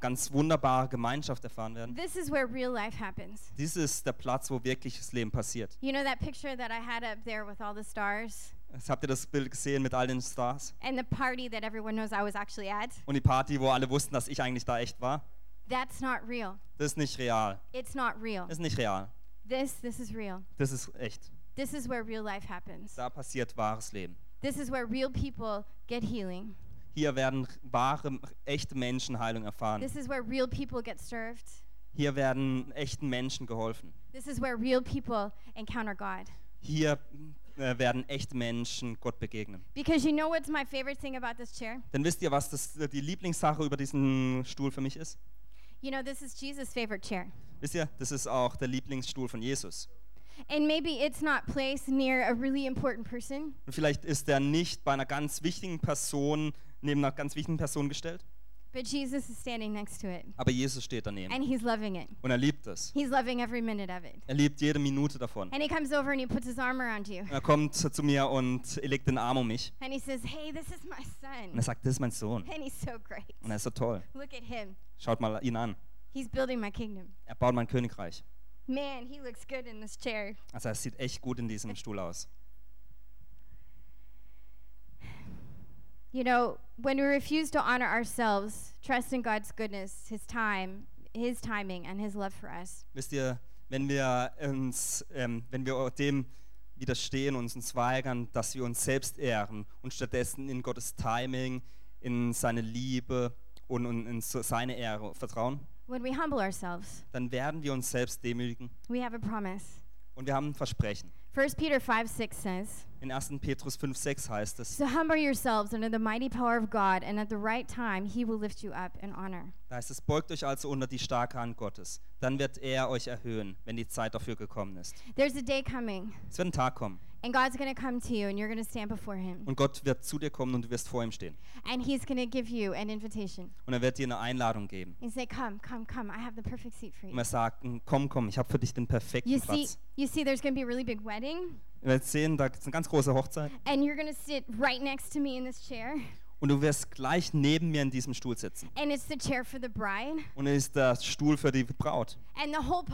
[SPEAKER 1] ganz wunderbare Gemeinschaft erfahren werden.
[SPEAKER 2] This is where real life happens.
[SPEAKER 1] Dies ist der Platz, wo wirkliches Leben passiert.
[SPEAKER 2] You know that picture that I had up there with all the stars
[SPEAKER 1] Jetzt habt ihr das Bild gesehen mit all den Stars
[SPEAKER 2] and the party that everyone knows I was actually at?
[SPEAKER 1] und die Party, wo alle wussten, dass ich eigentlich da echt war.
[SPEAKER 2] That's not real.
[SPEAKER 1] Das ist nicht real.
[SPEAKER 2] It's not real.
[SPEAKER 1] Das ist nicht real.
[SPEAKER 2] This this is real.
[SPEAKER 1] Das ist echt.
[SPEAKER 2] This is where real life happens.
[SPEAKER 1] Da passiert wahres Leben.
[SPEAKER 2] This is where real people get healing.
[SPEAKER 1] Hier werden wahre, echte Menschen Heilung erfahren.
[SPEAKER 2] This is where real people get served.
[SPEAKER 1] Hier werden echten Menschen geholfen.
[SPEAKER 2] This is where real people encounter God.
[SPEAKER 1] Hier äh, werden echte Menschen Gott begegnen.
[SPEAKER 2] Because you know what's my favorite thing about this chair?
[SPEAKER 1] Denn wisst ihr, was das, die Lieblingssache über diesen Stuhl für mich ist?
[SPEAKER 2] You know, this is Jesus' favorite chair.
[SPEAKER 1] Wisst ihr, das ist auch der Lieblingsstuhl von Jesus.
[SPEAKER 2] And maybe it's not placed near a really important person,
[SPEAKER 1] Und vielleicht ist er nicht bei einer ganz wichtigen Person, neben einer ganz wichtigen Person gestellt,
[SPEAKER 2] but Jesus is standing next to it.
[SPEAKER 1] aber Jesus steht daneben.
[SPEAKER 2] And he's loving it.
[SPEAKER 1] Und er liebt es.
[SPEAKER 2] He's loving every minute of it.
[SPEAKER 1] Er liebt jede Minute davon.
[SPEAKER 2] And he comes over and he puts his arm around you.
[SPEAKER 1] Er kommt zu mir und er legt den Arm um mich.
[SPEAKER 2] And he says, Hey, this is my
[SPEAKER 1] Und
[SPEAKER 2] son.
[SPEAKER 1] er sagt, das ist mein Sohn.
[SPEAKER 2] And he's so great.
[SPEAKER 1] Und er ist so toll.
[SPEAKER 2] Look at him.
[SPEAKER 1] Schaut mal ihn an.
[SPEAKER 2] He's building my kingdom.
[SPEAKER 1] Er baut mein Königreich.
[SPEAKER 2] Man, he looks good in this chair.
[SPEAKER 1] Also er sieht echt gut in diesem (laughs) Stuhl aus.
[SPEAKER 2] You know, when we refuse to honor ourselves, trust in God's goodness, His time, His timing, and His love for us,
[SPEAKER 1] Wisst ihr, wenn wir uns, ähm, wenn wir dem widerstehen und uns weigern, dass wir uns selbst ehren und stattdessen in Gottes Timing, in seine Liebe und, und in seine Ehre vertrauen,
[SPEAKER 2] when we humble ourselves,
[SPEAKER 1] dann werden wir uns selbst demütigen
[SPEAKER 2] we have a promise.
[SPEAKER 1] und wir haben ein Versprechen.
[SPEAKER 2] 1 Peter 5 6 says,
[SPEAKER 1] In 1. Petrus 5, 6 heißt es,
[SPEAKER 2] So humble yourselves under the mighty power of God, and at the right time He will lift you up in honor.
[SPEAKER 1] da heißt es, beugt euch also unter die starke Hand Gottes, dann wird er euch erhöhen, wenn die Zeit dafür gekommen ist.
[SPEAKER 2] There's a day coming,
[SPEAKER 1] Es wird ein Tag kommen
[SPEAKER 2] and God's going to come to you, and you're going to stand before Him,
[SPEAKER 1] und Gott wird zu dir kommen und du wirst vor ihm stehen.
[SPEAKER 2] and He's going to give you an invitation.
[SPEAKER 1] Und er wird dir eine Einladung geben.
[SPEAKER 2] He say, Come, come, come, I have the perfect seat for
[SPEAKER 1] Und
[SPEAKER 2] you.
[SPEAKER 1] er sagt, komm, komm, ich habe für dich den perfekten
[SPEAKER 2] You see,
[SPEAKER 1] Platz.
[SPEAKER 2] you see, there's going to be a really big wedding,
[SPEAKER 1] Wir sehen, da ist eine ganz große Hochzeit
[SPEAKER 2] and you're going to sit right next to me in this chair,
[SPEAKER 1] und du wirst gleich neben mir in diesem Stuhl sitzen.
[SPEAKER 2] and it's the chair for the bride,
[SPEAKER 1] Und es ist der Stuhl für die Braut.
[SPEAKER 2] and the whole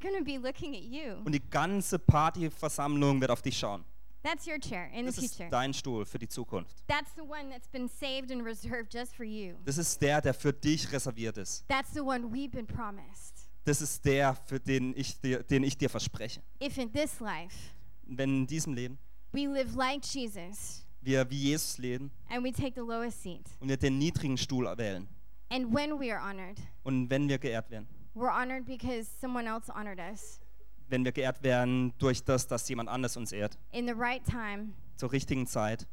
[SPEAKER 2] going to be looking at you.
[SPEAKER 1] Und die ganze Partyversammlung wird auf dich schauen.
[SPEAKER 2] That's your chair in the
[SPEAKER 1] Das ist
[SPEAKER 2] future.
[SPEAKER 1] dein Stuhl für die Zukunft.
[SPEAKER 2] That's the one that's been saved and reserved just for you.
[SPEAKER 1] Das ist der, der für dich reserviert ist.
[SPEAKER 2] That's the one we've been promised.
[SPEAKER 1] Das ist der, für den ich dir, den ich dir verspreche.
[SPEAKER 2] If in this life
[SPEAKER 1] Wenn in diesem Leben
[SPEAKER 2] we live like Jesus
[SPEAKER 1] wir wie Jesus leben
[SPEAKER 2] and we take the lowest seat,
[SPEAKER 1] und wir den niedrigen Stuhl wählen.
[SPEAKER 2] And when we are honored,
[SPEAKER 1] und wenn wir geehrt werden,
[SPEAKER 2] we're honored because someone else honored us.
[SPEAKER 1] Wenn wir geehrt werden durch das, dass jemand anders uns ehrt,
[SPEAKER 2] in the right time,
[SPEAKER 1] zur richtigen Zeit,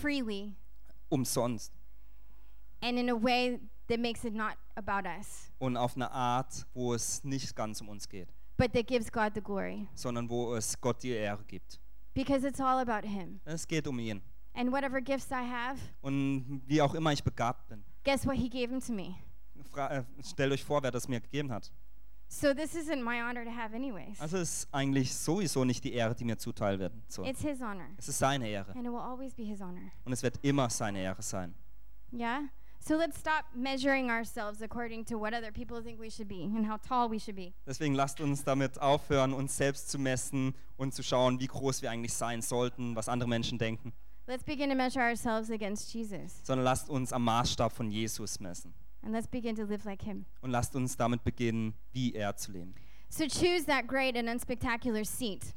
[SPEAKER 2] freely,
[SPEAKER 1] umsonst.
[SPEAKER 2] And in a way that makes it not about us,
[SPEAKER 1] und auf eine Art, wo es nicht ganz um uns geht,
[SPEAKER 2] but that gives God the glory.
[SPEAKER 1] Sondern wo es Gott die Ehre gibt.
[SPEAKER 2] because it's all about Him.
[SPEAKER 1] Es geht um ihn.
[SPEAKER 2] And whatever gifts I have,
[SPEAKER 1] Und wie auch immer ich begabt bin,
[SPEAKER 2] guess what He gave them to me.
[SPEAKER 1] fra- äh, stellt euch vor, wer das mir gegeben hat.
[SPEAKER 2] So this isn't my honor to have, anyways.
[SPEAKER 1] Also es ist eigentlich sowieso nicht die Ehre, die mir zuteil wird. So.
[SPEAKER 2] It's His honor,
[SPEAKER 1] Es ist seine Ehre
[SPEAKER 2] and it will always be His honor.
[SPEAKER 1] und es wird immer seine Ehre sein.
[SPEAKER 2] Yeah? So let's stop measuring ourselves according to what other people think we should be and how tall we should be.
[SPEAKER 1] Deswegen lasst uns damit aufhören, uns selbst zu messen und zu schauen, wie groß wir eigentlich sein sollten, was andere Menschen denken,
[SPEAKER 2] Let's begin to measure ourselves against Jesus
[SPEAKER 1] sondern lasst uns am Maßstab von Jesus messen
[SPEAKER 2] and let's begin to live like Him.
[SPEAKER 1] und lasst uns damit beginnen, wie er zu leben.
[SPEAKER 2] So choose that great and unspectacular seat,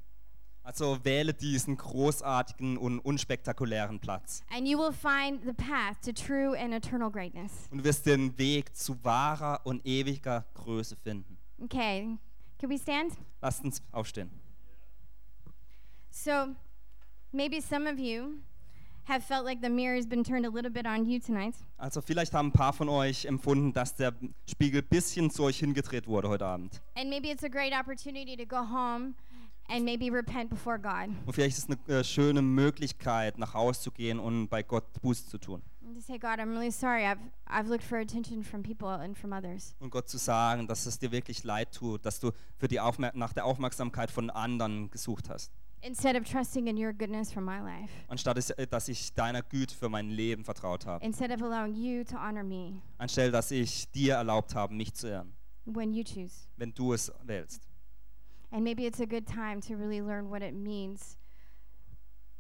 [SPEAKER 1] Also wähle diesen großartigen und unspektakulären Platz
[SPEAKER 2] and you will find the path to true and eternal greatness.
[SPEAKER 1] und du wirst den Weg zu wahrer und ewiger Größe finden.
[SPEAKER 2] Okay, can we stand?
[SPEAKER 1] Lasst uns aufstehen.
[SPEAKER 2] So maybe some of you
[SPEAKER 1] Also vielleicht haben ein paar von euch empfunden, dass der Spiegel ein bisschen zu euch hingedreht wurde heute Abend.
[SPEAKER 2] And maybe it's a great opportunity to go home and maybe repent before God
[SPEAKER 1] Und vielleicht ist es eine äh, schöne Möglichkeit, nach Hause zu gehen und bei Gott Buße zu tun.
[SPEAKER 2] and to say, God, I'm really sorry. I've, I've looked for attention from people and from others.
[SPEAKER 1] Und Gott zu sagen, dass es dir wirklich leid tut, dass du für die Aufmer nach der Aufmerksamkeit von anderen gesucht hast.
[SPEAKER 2] Instead of trusting in your goodness for my life.
[SPEAKER 1] anstatt äh, dass ich deiner Güte für mein Leben vertraut habe.
[SPEAKER 2] Instead of allowing you to honor me
[SPEAKER 1] Anstelle, dass ich dir erlaubt habe, mich zu ehren,
[SPEAKER 2] when you choose.
[SPEAKER 1] wenn du es wählst.
[SPEAKER 2] And maybe it's a good time to really learn what it means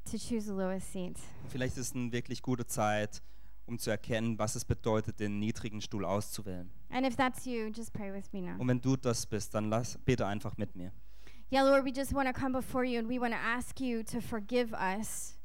[SPEAKER 2] to choose the lowest seat.
[SPEAKER 1] Vielleicht ist es eine wirklich gute Zeit, um zu erkennen, was es bedeutet, den niedrigen Stuhl auszuwählen.
[SPEAKER 2] And if that's you, just pray with me now.
[SPEAKER 1] Und wenn du das bist, dann lass, bete einfach mit mir.
[SPEAKER 2] Yeah, Lord, we just want to come before you and we want to ask you to forgive us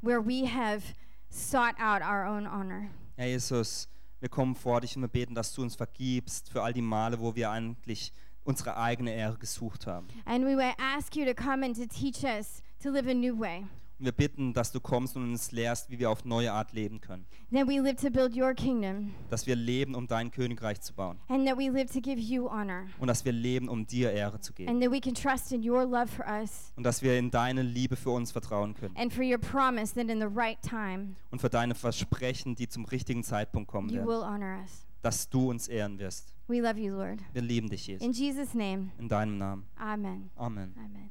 [SPEAKER 2] where we have sought out our own honor.
[SPEAKER 1] Herr Jesus, wir kommen vor dich und wir beten, dass du uns vergibst für all die Male, wo wir eigentlich unsere eigene Ehre gesucht haben.
[SPEAKER 2] And we will ask you to come and to teach us to live a new way.
[SPEAKER 1] Und wir bitten, dass du kommst und uns lehrst, wie wir auf neue Art leben können.
[SPEAKER 2] That we live to build your kingdom
[SPEAKER 1] Dass wir leben, um dein Königreich zu bauen.
[SPEAKER 2] and that we live to give you honor.
[SPEAKER 1] Und dass wir leben, um dir Ehre zu geben.
[SPEAKER 2] And that we can trust in your love for us
[SPEAKER 1] Und dass wir in deine Liebe für uns vertrauen können.
[SPEAKER 2] and for your promise that in the right time
[SPEAKER 1] Und für deine Versprechen, die zum richtigen Zeitpunkt kommen
[SPEAKER 2] you
[SPEAKER 1] werden.
[SPEAKER 2] will honor us.
[SPEAKER 1] Dass du uns ehren wirst.
[SPEAKER 2] We love you, Lord.
[SPEAKER 1] Wir lieben dich, Jesus.
[SPEAKER 2] In Jesus' name,
[SPEAKER 1] In deinem Namen.
[SPEAKER 2] amen.
[SPEAKER 1] Amen.
[SPEAKER 2] Amen.